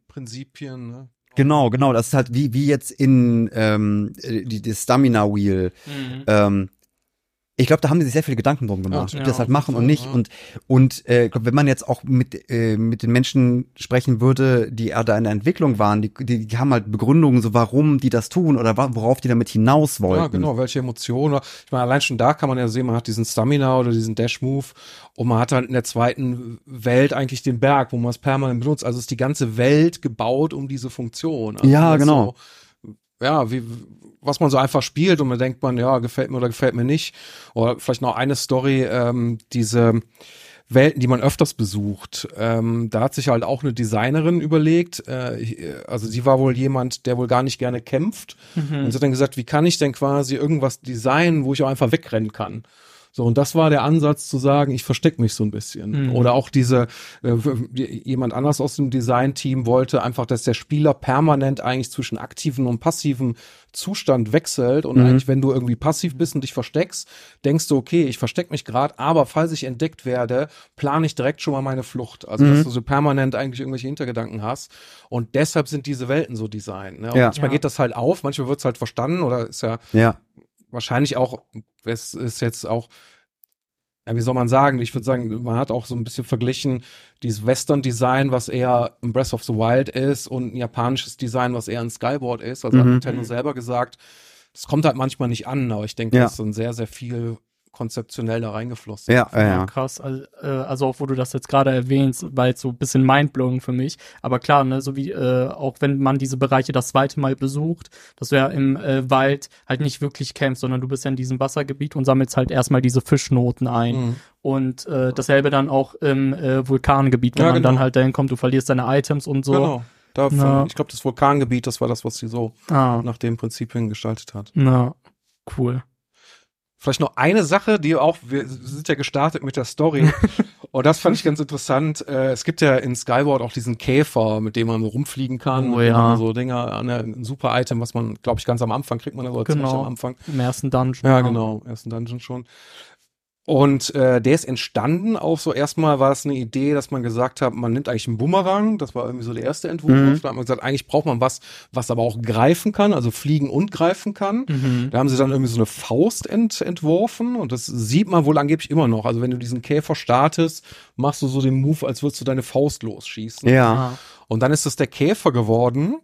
S3: Prinzipien, ne?
S1: Genau, genau. Das ist halt wie, wie jetzt in ähm, die, die Stamina Wheel. Mhm. Ähm, ich glaube, da haben sie sich sehr viele Gedanken drum gemacht, ja, ob die das halt machen und nicht. Ja. Und, und äh, glaub, wenn man jetzt auch mit, äh, mit den Menschen sprechen würde, die da in der Entwicklung waren, die, die, die haben halt Begründungen, so warum die das tun oder worauf die damit hinaus wollten. Ja,
S3: genau, welche Emotionen. Ich meine, allein schon da kann man ja sehen, man hat diesen Stamina oder diesen Dash-Move und man hat halt in der zweiten Welt eigentlich den Berg, wo man es permanent benutzt. Also ist die ganze Welt gebaut um diese Funktion. Also
S1: ja, genau.
S3: So, ja, wie, was man so einfach spielt und man denkt man, ja, gefällt mir oder gefällt mir nicht. Oder vielleicht noch eine Story, ähm, diese Welten, die man öfters besucht. Ähm, da hat sich halt auch eine Designerin überlegt, äh, also sie war wohl jemand, der wohl gar nicht gerne kämpft. Mhm. Und sie hat dann gesagt, wie kann ich denn quasi irgendwas designen, wo ich auch einfach wegrennen kann? So, und das war der Ansatz zu sagen, ich verstecke mich so ein bisschen. Mhm. Oder auch diese, äh, jemand anders aus dem Design-Team wollte einfach, dass der Spieler permanent eigentlich zwischen aktiven und passiven Zustand wechselt. Und mhm. eigentlich, wenn du irgendwie passiv bist und dich versteckst, denkst du, okay, ich verstecke mich gerade, aber falls ich entdeckt werde, plane ich direkt schon mal meine Flucht. Also, mhm. dass du so permanent eigentlich irgendwelche Hintergedanken hast. Und deshalb sind diese Welten so designt. Ne? Und ja. manchmal ja. geht das halt auf, manchmal wird es halt verstanden oder ist ja,
S1: ja
S3: wahrscheinlich auch, es ist jetzt auch, ja, wie soll man sagen? Ich würde sagen, man hat auch so ein bisschen verglichen dieses Western-Design, was eher ein Breath of the Wild ist und ein japanisches Design, was eher ein Skyboard ist. Also mhm. hat Nintendo selber gesagt, es kommt halt manchmal nicht an, aber ich denke, ja. das ist dann sehr, sehr viel konzeptionell da reingeflossen.
S1: Ja, ja, ja.
S2: krass. Also, also auch wo du das jetzt gerade erwähnst, war jetzt so ein bisschen mindblowing für mich. Aber klar, ne, so wie äh, auch wenn man diese Bereiche das zweite Mal besucht, dass du ja im äh, Wald halt nicht wirklich kämpfst, sondern du bist ja in diesem Wassergebiet und sammelst halt erstmal diese Fischnoten ein. Mhm. Und äh, dasselbe dann auch im äh, Vulkangebiet, wenn ja, man genau. dann halt dahin kommt, du verlierst deine Items und so. Genau.
S3: Da von, ich glaube, das Vulkangebiet, das war das, was sie so ah. nach dem Prinzip gestaltet hat.
S2: Na, cool.
S3: Vielleicht noch eine Sache, die auch, wir sind ja gestartet mit der Story. und das fand ich ganz interessant. Äh, es gibt ja in Skyward auch diesen Käfer, mit dem man so rumfliegen kann.
S2: Oh ja.
S3: So Dinger, ein super Item, was man, glaube ich, ganz am Anfang kriegt man also
S2: genau.
S3: am Anfang.
S2: Im ersten Dungeon.
S3: Ja, genau, im ersten Dungeon schon. Und äh, der ist entstanden auch so erstmal war es eine Idee, dass man gesagt hat, man nimmt eigentlich einen Bumerang, das war irgendwie so der erste Entwurf. Mhm. Da hat man gesagt, eigentlich braucht man was, was aber auch greifen kann, also fliegen und greifen kann. Mhm. Da haben sie dann irgendwie so eine Faust ent entworfen und das sieht man wohl angeblich immer noch. Also wenn du diesen Käfer startest, machst du so den Move, als würdest du deine Faust losschießen.
S1: Ja.
S3: Und dann ist das der Käfer geworden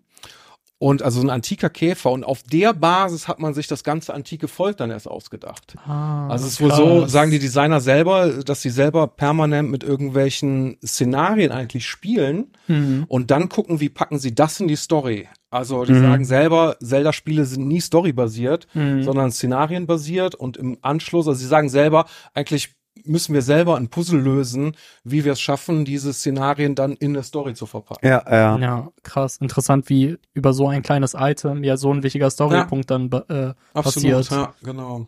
S3: und also ein antiker Käfer. Und auf der Basis hat man sich das ganze antike Volk dann erst ausgedacht. Ah, also es ist wohl so, sagen die Designer selber, dass sie selber permanent mit irgendwelchen Szenarien eigentlich spielen mhm. und dann gucken, wie packen sie das in die Story. Also die mhm. sagen selber, Zelda-Spiele sind nie storybasiert, mhm. sondern szenarienbasiert und im Anschluss, also sie sagen selber, eigentlich müssen wir selber ein Puzzle lösen, wie wir es schaffen, diese Szenarien dann in der Story zu verpacken.
S1: Ja, ja.
S2: Ja, krass. Interessant, wie über so ein kleines Item ja so ein wichtiger Storypunkt ja. dann äh, Absolut, passiert. Ja,
S3: genau.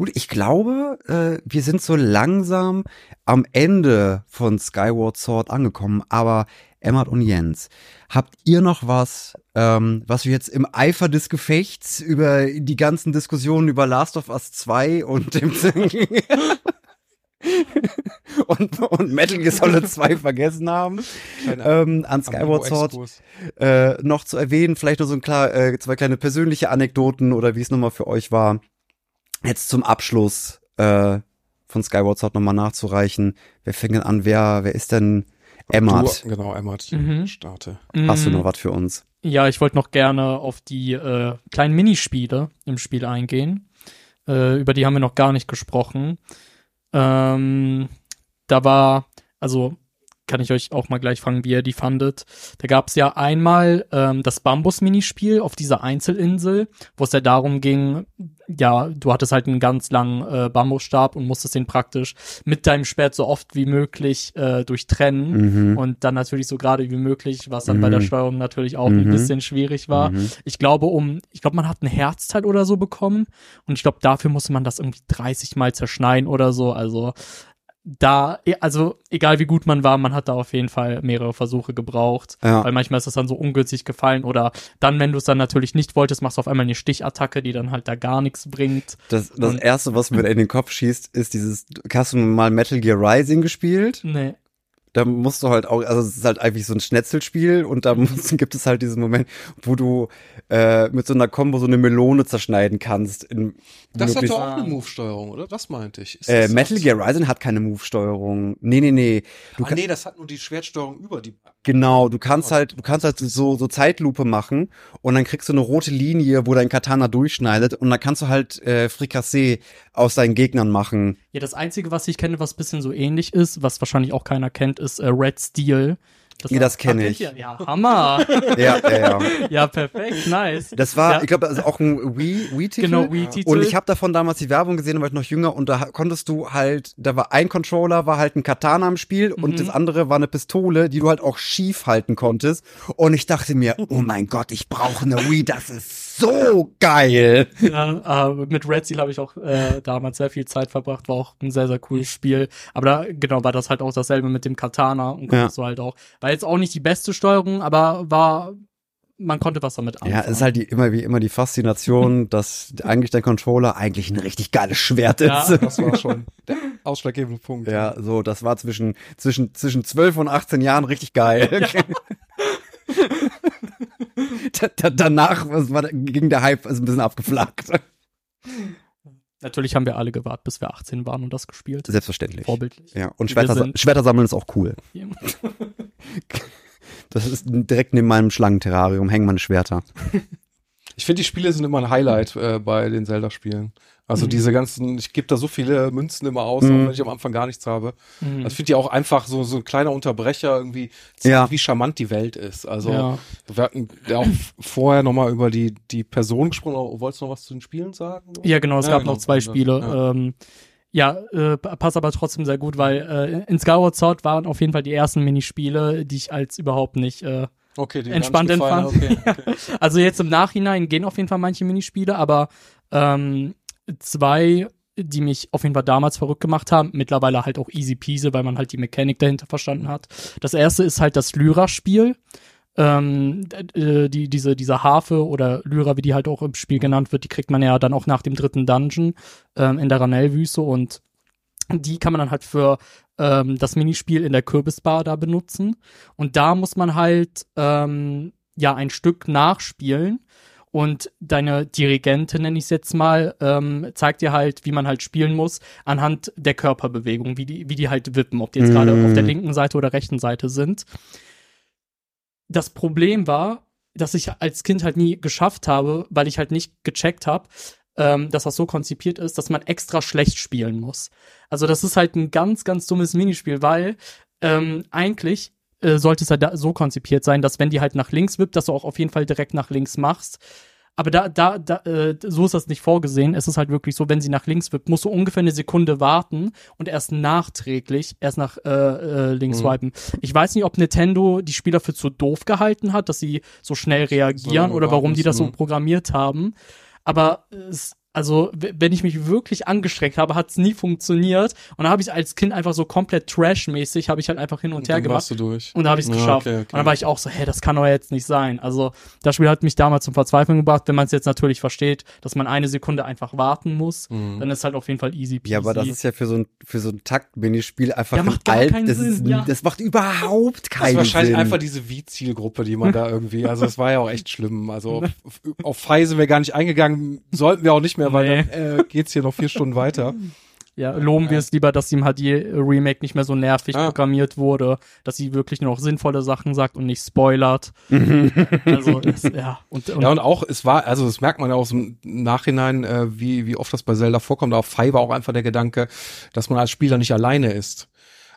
S1: Gut, ich glaube, äh, wir sind so langsam am Ende von Skyward Sword angekommen, aber Emmert und Jens, habt ihr noch was, ähm, was wir jetzt im Eifer des Gefechts über die ganzen Diskussionen über Last of Us 2 und dem und, und Metal Gear Solid 2 vergessen haben, ähm, an Skyward Sword äh, noch zu erwähnen. Vielleicht nur so ein klar, äh, zwei kleine persönliche Anekdoten oder wie es nochmal für euch war. Jetzt zum Abschluss äh, von Skyward Sword nochmal nachzureichen. Wer fängt denn an? Wer, wer ist denn Emmert.
S3: Du, genau, Emmert. Mhm. Starte.
S1: Hast du noch was für uns?
S2: Ja, ich wollte noch gerne auf die äh, kleinen Minispiele im Spiel eingehen. Äh, über die haben wir noch gar nicht gesprochen. Ähm, da war, also kann ich euch auch mal gleich fragen, wie ihr die fandet. Da gab es ja einmal ähm, das Bambus-Minispiel auf dieser Einzelinsel, wo es ja darum ging, ja, du hattest halt einen ganz langen äh, Bambusstab und musstest den praktisch mit deinem Schwert so oft wie möglich äh, durchtrennen
S1: Mhm.
S2: und dann natürlich so gerade wie möglich, was dann bei
S1: Mhm.
S2: der Steuerung natürlich auch ein
S1: Mhm.
S2: bisschen schwierig war.
S1: Mhm.
S2: Ich glaube, um, ich glaube, man hat ein Herzteil oder so bekommen und ich glaube, dafür musste man das irgendwie 30 Mal zerschneiden oder so. Also da, also egal wie gut man war, man hat da auf jeden Fall mehrere Versuche gebraucht.
S1: Ja.
S2: Weil manchmal ist das dann so ungünstig gefallen oder dann, wenn du es dann natürlich nicht wolltest, machst du auf einmal eine Stichattacke, die dann halt da gar nichts bringt.
S1: Das, das
S2: Und-
S1: erste, was mir in den Kopf schießt, ist dieses, hast du mal Metal Gear Rising gespielt?
S2: Nee.
S1: Da musst du halt auch, also es ist halt eigentlich so ein Schnetzelspiel und da musst, gibt es halt diesen Moment, wo du äh, mit so einer Combo so eine Melone zerschneiden kannst. In
S3: Das hat doch auch eine Move-Steuerung, oder? Das meinte ich.
S1: Äh,
S3: das
S1: Metal? Gear Rising hat keine Move-Steuerung. Nee, nee, nee. Du
S3: Ah, nee, das hat nur die Schwertsteuerung über die.
S1: Genau, du kannst halt, du kannst halt so, so Zeitlupe machen und dann kriegst du eine rote Linie, wo dein Katana durchschneidet und dann kannst du halt äh, Frikassee aus deinen Gegnern machen.
S2: Ja, das Einzige, was ich kenne, was bisschen so ähnlich ist, was wahrscheinlich auch keiner kennt, ist äh, Red Steel.
S1: Ja, das kenn
S2: Ah, kennt
S1: ich.
S2: Ja, Hammer.
S1: Ja, ja, ja.
S2: ja, perfekt, nice.
S1: Das war,
S2: Ja.
S1: ich glaube, das ist auch ein Wii, Wii-Titel.
S2: Genau, Wii-Titel.
S1: Und ich habe davon damals die Werbung gesehen, da war ich noch jünger und da konntest du halt, da war ein Controller, war halt ein Katana im Spiel und
S2: Mhm.
S1: das andere war eine Pistole, die du halt auch schief halten konntest. Und ich dachte mir, oh mein Gott, ich brauche eine Wii, das ist so geil.
S2: Ja, äh, mit Red Steel habe ich auch äh, damals sehr viel Zeit verbracht, war auch ein sehr, sehr cooles Spiel. Aber da, genau, war das halt auch dasselbe mit dem Katana und konntest du halt auch. War jetzt auch nicht die beste Steuerung, aber war, man konnte was damit anfangen.
S1: Ja, es ist halt die, immer wie immer die Faszination, dass eigentlich dein Controller eigentlich ein richtig geiles Schwert
S2: Ja.
S1: ist.
S3: Das war schon der ausschlaggebende Punkt.
S1: Ja, so, das war zwischen, zwischen, zwischen 12 und 18 Jahren richtig geil. da, da, danach was war, ging der Hype ist ein bisschen abgeflacht.
S2: Natürlich haben wir alle gewartet, bis wir 18 waren und das gespielt.
S1: Selbstverständlich.
S2: Vorbildlich.
S1: Ja, und Schwerter, Schwerter sammeln ist auch cool. Das ist direkt neben meinem Schlangenterrarium hängen meine Schwerter.
S3: Ich finde, die Spiele sind immer ein Highlight äh, bei den Zelda-Spielen. Also
S2: Mhm.
S3: diese ganzen, ich gebe da so viele Münzen immer aus,
S1: Mhm.
S3: auch wenn ich am Anfang gar nichts habe.
S2: Mhm.
S3: Ich finde ja auch einfach so, so ein kleiner Unterbrecher irgendwie, zeigt,
S1: Ja.
S3: wie charmant die Welt ist. Also
S2: ja.
S3: wir hatten ja auch vorher nochmal über die, die Person gesprochen. Oder Wolltest du noch was zu den Spielen sagen?
S2: Ja, genau, es
S3: Ja,
S2: gab
S3: genau.
S2: noch zwei Spiele.
S3: ja.
S2: Ähm, ja, äh, passt aber trotzdem sehr gut, weil äh, in Skyward Sword waren auf jeden Fall die ersten Minispiele, die ich als überhaupt nicht äh,
S3: Okay, die
S2: Entspannt
S3: gefallen. Okay, okay.
S2: Also jetzt im Nachhinein gehen auf jeden Fall manche Minispiele, aber ähm, zwei, die mich auf jeden Fall damals verrückt gemacht haben, mittlerweile halt auch easy peasy, weil man halt die Mechanik dahinter verstanden hat. Das erste ist halt das Lyra-Spiel. Ähm, äh, die, diese, diese Harfe oder Lyra, wie die halt auch im Spiel genannt wird, die kriegt man ja dann auch nach dem dritten Dungeon ähm, in der Ranell-Wüste und die kann man dann halt für ähm, das Minispiel in der Kürbisbar da benutzen. Und da muss man halt ähm, ja ein Stück nachspielen. Und deine Dirigentin, nenne ich es jetzt mal, ähm, zeigt dir halt, wie man halt spielen muss, anhand der Körperbewegung, wie die, wie die halt wippen, ob die jetzt
S1: Mm.
S2: gerade auf der linken Seite oder rechten Seite sind. Das Problem war, dass ich als Kind halt nie geschafft habe, weil ich halt nicht gecheckt habe, ähm, dass das so konzipiert ist, dass man extra schlecht spielen muss. Also das ist halt ein ganz, ganz dummes Minispiel, weil ähm, eigentlich äh, sollte es da so konzipiert sein, dass wenn die halt nach links wippt, dass du auch auf jeden Fall direkt nach links machst. Aber da, da, da, äh, so ist das nicht vorgesehen. Es ist halt wirklich so, wenn sie nach links wippt, musst du ungefähr eine Sekunde warten und erst nachträglich erst nach äh, äh, links
S3: Mhm.
S2: swipen. Ich weiß nicht, ob Nintendo die Spieler für zu doof gehalten hat, dass sie so schnell reagieren
S3: lange
S2: oder warum die das so
S3: ne?
S2: programmiert haben. Aber es, also, wenn ich mich wirklich angestrengt habe, hat es nie funktioniert. Und da habe ich als Kind einfach so komplett trash-mäßig, habe ich halt einfach hin und,
S3: Und
S2: her
S3: dann
S2: gemacht.
S3: warst du durch.
S2: Und da habe ich es
S3: Ja,
S2: geschafft.
S3: okay, okay.
S2: Und dann war ich auch so, hä, das kann doch jetzt nicht sein. Also, das Spiel hat mich damals zum Verzweifeln gebracht. Wenn man es jetzt natürlich versteht, dass man eine Sekunde einfach warten muss,
S3: Mhm.
S2: dann ist halt auf jeden Fall easy peasy.
S1: Ja, aber das ist ja für so ein, für so ein Takt-Minispiel einfach
S2: Ja, macht gar
S1: alt,
S2: keinen
S1: das,
S2: Sinn,
S1: ist,
S2: ja.
S1: das macht überhaupt
S3: Das
S1: keinen
S3: ist wahrscheinlich
S1: Sinn.
S3: einfach diese Wie-Zielgruppe, die man da irgendwie, also es war ja auch echt schlimm. Also auf, auf Frei sind wir gar nicht eingegangen, sollten wir auch nicht mehr, weil
S2: Nee.
S3: dann äh, geht's hier noch vier Stunden weiter.
S2: Ja, loben wir es lieber, dass ihm halt die Remake nicht mehr so nervig
S3: Ah.
S2: programmiert wurde, dass sie wirklich nur noch sinnvolle Sachen sagt und nicht spoilert. also, das, ja. Und, und
S3: Ja, und auch, es war, also das merkt man ja aus dem Nachhinein, äh, wie, wie oft das bei Zelda vorkommt, aber auf Frei war auch einfach der Gedanke, dass man als Spieler nicht alleine ist.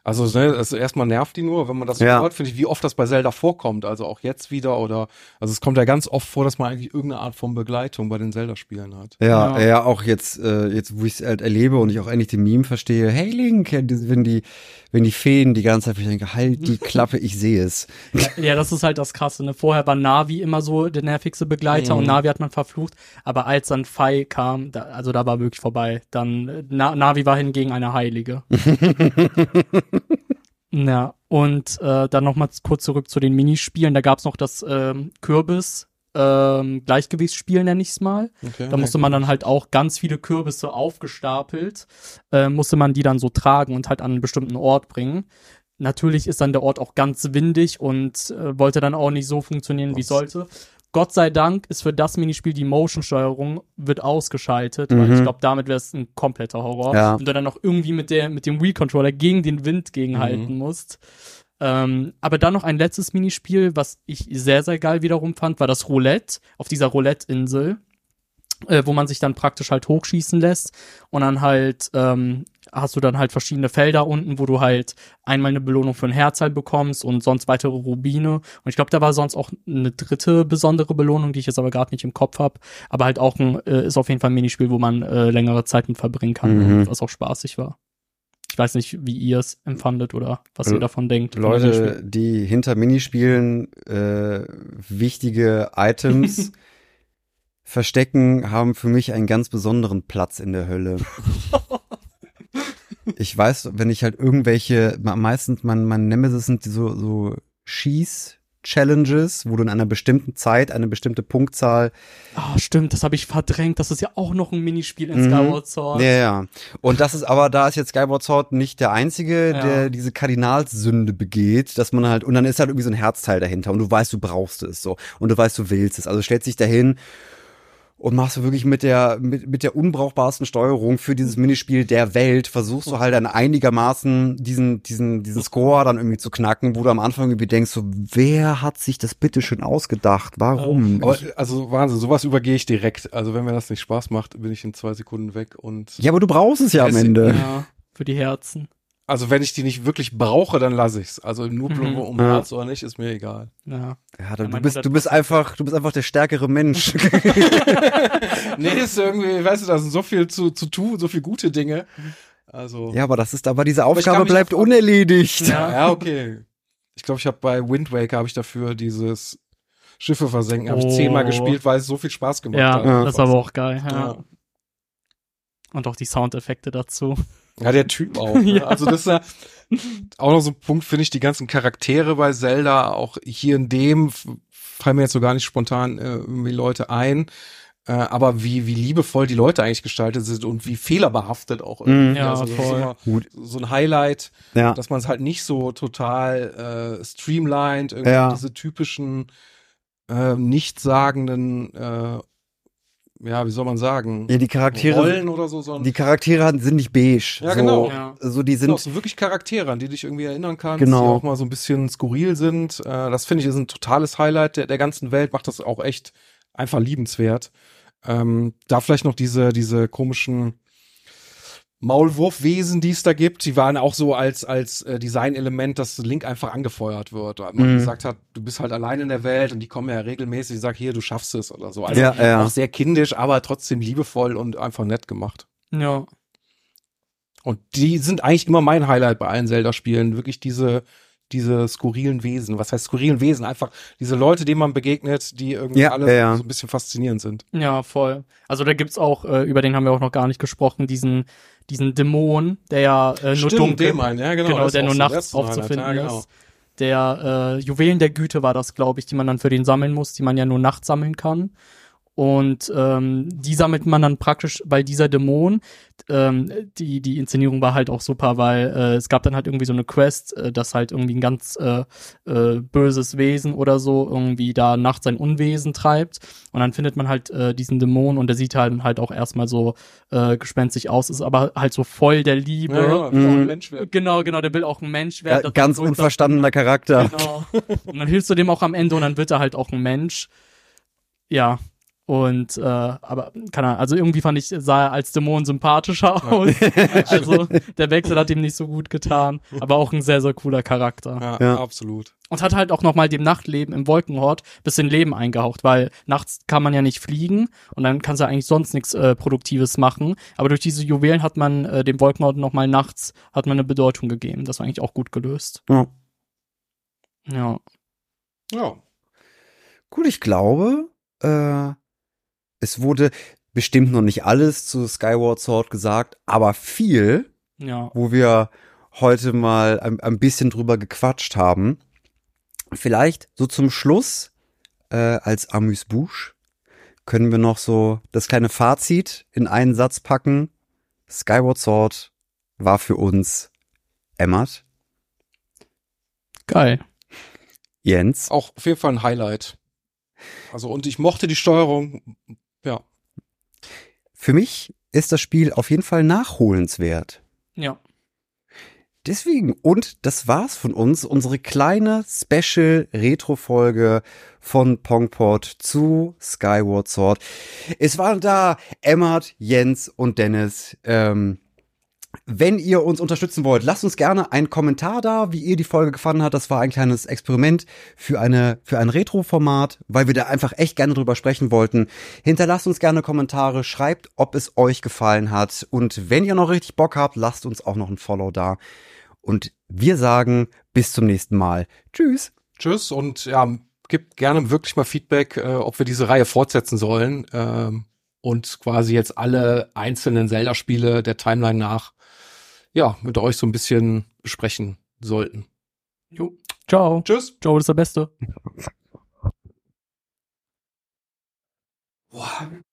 S3: Also, ne, also erstmal nervt die nur, wenn man das so
S1: Ja.
S3: hört, finde ich, wie oft das bei Zelda vorkommt. Also auch jetzt wieder oder, also es kommt ja ganz oft vor, dass man eigentlich irgendeine Art von Begleitung bei den Zelda-Spielen hat.
S1: Ja,
S2: Ja.
S1: ja, auch jetzt, äh, jetzt, wo ich es halt erlebe und ich auch endlich den Meme verstehe, hey Link, wenn die, wenn die Feen die ganze Zeit, ich denke, halt die Klappe, ich sehe es.
S2: Ja, das ist halt das Krasse. Ne? Vorher war Navi immer so der nervigste Begleiter
S3: Mhm.
S2: und Navi hat man verflucht. Aber als dann Fei kam, da, also da war wirklich vorbei. Dann äh, Na, Navi war hingegen eine Heilige. ja, und äh, dann noch mal kurz zurück zu den Minispielen. Da gab's noch das ähm, Kürbis. Ähm, Gleichgewichtsspiel nenne ich's mal.
S3: Okay.
S2: Da musste man dann halt auch ganz viele Kürbisse aufgestapelt, äh, musste man die dann so tragen und halt an einen bestimmten Ort bringen. Natürlich ist dann der Ort auch ganz windig und äh, wollte dann auch nicht so funktionieren, wie
S3: Was?
S2: sollte. Gott sei Dank ist für das Minispiel die Motion-Steuerung wird ausgeschaltet, weil
S1: Mhm.
S2: ich glaube, damit wäre es ein kompletter Horror.
S1: Ja.
S2: Und du dann noch irgendwie mit der mit dem Wii-Controller gegen den Wind gegenhalten musst. Ähm, aber dann noch ein letztes Minispiel, was ich sehr, sehr geil wiederum fand, war das Roulette auf dieser Roulette-Insel, äh, wo man sich dann praktisch halt hochschießen lässt und dann halt ähm, hast du dann halt verschiedene Felder unten, wo du halt einmal eine Belohnung für ein Herz halt bekommst und sonst weitere Rubine. Und ich glaube, da war sonst auch eine dritte besondere Belohnung, die ich jetzt aber gerade nicht im Kopf habe. Aber halt auch ein, äh, ist auf jeden Fall ein Minispiel, wo man äh, längere Zeit mit verbringen kann
S1: Mhm.
S2: was auch spaßig war. Ich weiß nicht, wie ihr es empfandet oder was ihr davon denkt.
S1: Leute, die hinter Minispielen äh, wichtige Items verstecken, haben für mich einen ganz besonderen Platz in der Hölle. Ich weiß, wenn ich halt irgendwelche, me- meistens mein, mein Nemesis sind die so, so Schieß-Challenges, wo du in einer bestimmten Zeit eine bestimmte Punktzahl
S2: Ah, stimmt, das habe ich verdrängt. Das ist ja auch noch ein Minispiel in
S1: Mhm.
S2: Skyward Sword.
S1: Ja, ja. Und das ist aber, da ist jetzt Skyward Sword nicht der Einzige,
S2: Ja.
S1: der diese Kardinalssünde begeht, dass man halt, und dann ist halt irgendwie so ein Herzteil dahinter und du weißt, du brauchst es so. Und du weißt, du willst es. Also stellst dich dahin und machst du wirklich mit der, mit, mit der unbrauchbarsten Steuerung für dieses Minispiel der Welt, versuchst du halt dann einigermaßen diesen, diesen, diesen Score dann irgendwie zu knacken, wo du am Anfang irgendwie denkst, so, wer hat sich das bitte schön ausgedacht? Warum?
S3: Aber, also Wahnsinn, sowas übergehe ich direkt. Also wenn mir das nicht Spaß macht, bin ich in zwei Sekunden weg und
S1: ja, aber du brauchst es ja am Ende.
S2: Ja, für die Herzen.
S3: Also wenn ich die nicht wirklich brauche, dann lasse ich's. Also nur
S2: Mhm.
S3: um
S1: Ja.
S3: Herz oder nicht, ist mir egal.
S2: Ja.
S1: Ja, du,
S2: Ja,
S1: du bist, du bist
S2: 100%.
S1: einfach, du bist einfach der stärkere Mensch.
S3: nee, ist irgendwie, weißt du, da sind so viel zu, zu tun, so viel gute Dinge. Also.
S1: Ja, aber das ist, aber diese
S3: ich
S1: Aufgabe bleibt
S3: auch-
S1: unerledigt.
S2: Ja.
S3: Ja, okay. Ich glaube, ich habe bei Wind Waker habe ich dafür dieses Schiffe versenken, habe ich
S2: Oh.
S3: zehnmal gespielt, weil es so viel Spaß gemacht
S2: Ja,
S3: hat.
S1: Ja.
S2: das ist aber auch geil. Ja.
S3: Ja.
S2: Und auch die Soundeffekte dazu.
S3: Ja, der Typ auch. Ne?
S2: Ja.
S3: Also das ist ja auch noch so ein Punkt, finde ich, die ganzen Charaktere bei Zelda, auch hier in dem, fallen mir jetzt so gar nicht spontan äh, irgendwie Leute ein. Äh, aber wie, wie liebevoll die Leute eigentlich gestaltet sind und wie fehlerbehaftet auch irgendwie.
S1: Mhm.
S2: Ja,
S3: also das ist
S2: voll.
S3: immer
S1: Gut.
S3: so ein Highlight,
S1: Ja.
S3: dass man es halt nicht so total äh, streamlined, irgendwie
S1: Ja.
S3: diese typischen äh, nichtssagenden, äh, ja, wie soll man sagen,
S1: Ja, die Charaktere,
S3: Rollen oder so, sondern
S1: die Charaktere sind nicht beige.
S3: Ja,
S1: so,
S3: genau.
S2: Ja.
S1: So, die
S3: sind auch
S1: sind,
S3: so wirklich Charaktere, an die dich irgendwie erinnern kannst,
S1: Genau.
S3: die auch mal so ein bisschen skurril sind. Äh, das finde ich ist ein totales Highlight der, der ganzen Welt, macht das auch echt einfach liebenswert. Ähm, da vielleicht noch diese, diese komischen Maulwurfwesen, die es da gibt, die waren auch so als, als äh, Designelement, dass Link einfach angefeuert wird. Man
S1: Mhm.
S3: gesagt hat, du bist halt allein in der Welt und die kommen ja regelmäßig, sag hier, du schaffst es oder so. Also
S1: ja, ja.
S3: auch sehr kindisch, aber trotzdem liebevoll und einfach nett gemacht.
S2: Ja.
S3: Und die sind eigentlich immer mein Highlight bei allen Zelda-Spielen. Wirklich diese, diese skurrilen Wesen. Was heißt skurrilen Wesen? Einfach diese Leute, denen man begegnet, die irgendwie
S1: Ja,
S3: alle
S1: ja, ja.
S3: so ein bisschen faszinierend sind.
S2: Ja, voll. Also da gibt's auch, äh, über den haben wir auch noch gar nicht gesprochen, diesen, diesen Dämon, der ja äh, nur dunkel,
S3: den ja, genau.
S2: genau, der nur nachts aufzufinden
S3: ja, genau.
S2: ist. Der äh, Juwelen der Güte war das, glaube ich, die man dann für den sammeln muss, die man ja nur nachts sammeln kann. Und ähm, die sammelt man dann praktisch, weil dieser Dämon, ähm, die, die Inszenierung war halt auch super, weil äh, es gab dann halt irgendwie so eine Quest, äh, dass halt irgendwie ein ganz äh, äh, böses Wesen oder so irgendwie da nachts sein Unwesen treibt. Und dann findet man halt äh, diesen Dämon und der sieht halt, halt auch erstmal so äh, gespenstisch aus, ist aber halt so voll der Liebe.
S3: Ja, genau,
S1: Mhm.
S3: Mensch werden.
S2: Genau, genau, der will auch ein Mensch
S1: Ja,
S2: werden. Das
S1: ganz
S2: so-
S1: unverstandener Charakter.
S2: Genau. Und dann hilfst du dem auch am Ende und dann wird er halt auch ein Mensch. Ja. Und äh, aber keine Ahnung, also irgendwie fand ich, sah er als Dämon sympathischer aus. also der Wechsel hat ihm nicht so gut getan, aber auch ein sehr, sehr cooler Charakter.
S3: Ja,
S1: Ja.
S3: absolut.
S2: Und hat halt auch nochmal dem Nachtleben im Wolkenhort bisschen Leben eingehaucht, weil nachts kann man ja nicht fliegen und dann kannst du eigentlich sonst nichts äh, Produktives machen. Aber durch diese Juwelen hat man äh, dem Wolkenhort nochmal nachts hat man eine Bedeutung gegeben. Das war eigentlich auch gut gelöst.
S1: Ja.
S2: Ja.
S3: Ja.
S1: Gut, ich glaube, äh, es wurde bestimmt noch nicht alles zu Skyward Sword gesagt, aber viel,
S2: Ja.
S1: wo wir heute mal ein, ein bisschen drüber gequatscht haben. Vielleicht so zum Schluss äh, als Amüs-Bouche können wir noch so das kleine Fazit in einen Satz packen. Skyward Sword war für uns Emmert,
S2: Geil.
S1: Jens,
S3: Auch auf jeden Fall ein Highlight. Also, und ich mochte die Steuerung. Ja.
S1: Für mich ist das Spiel auf jeden Fall nachholenswert.
S2: Ja.
S1: Deswegen, und das war's von uns, unsere kleine Special-Retro-Folge von Pongport zu Skyward Sword. Es waren da Emmert, Jens und Dennis. Ähm, wenn ihr uns unterstützen wollt, lasst uns gerne einen Kommentar da, wie ihr die Folge gefallen hat. Das war ein kleines Experiment für eine für ein Retro-Format, weil wir da einfach echt gerne drüber sprechen wollten. Hinterlasst uns gerne Kommentare, schreibt, ob es euch gefallen hat und wenn ihr noch richtig Bock habt, lasst uns auch noch ein Follow da. Und wir sagen bis zum nächsten Mal. Tschüss.
S3: Tschüss und ja, gibt gerne wirklich mal Feedback, äh, ob wir diese Reihe fortsetzen sollen ähm, und quasi jetzt alle einzelnen Zelda-Spiele der Timeline nach ja mit euch so ein bisschen besprechen sollten.
S2: Jo. Ciao.
S3: Tschüss.
S2: Joe ist der Beste.
S3: Boah.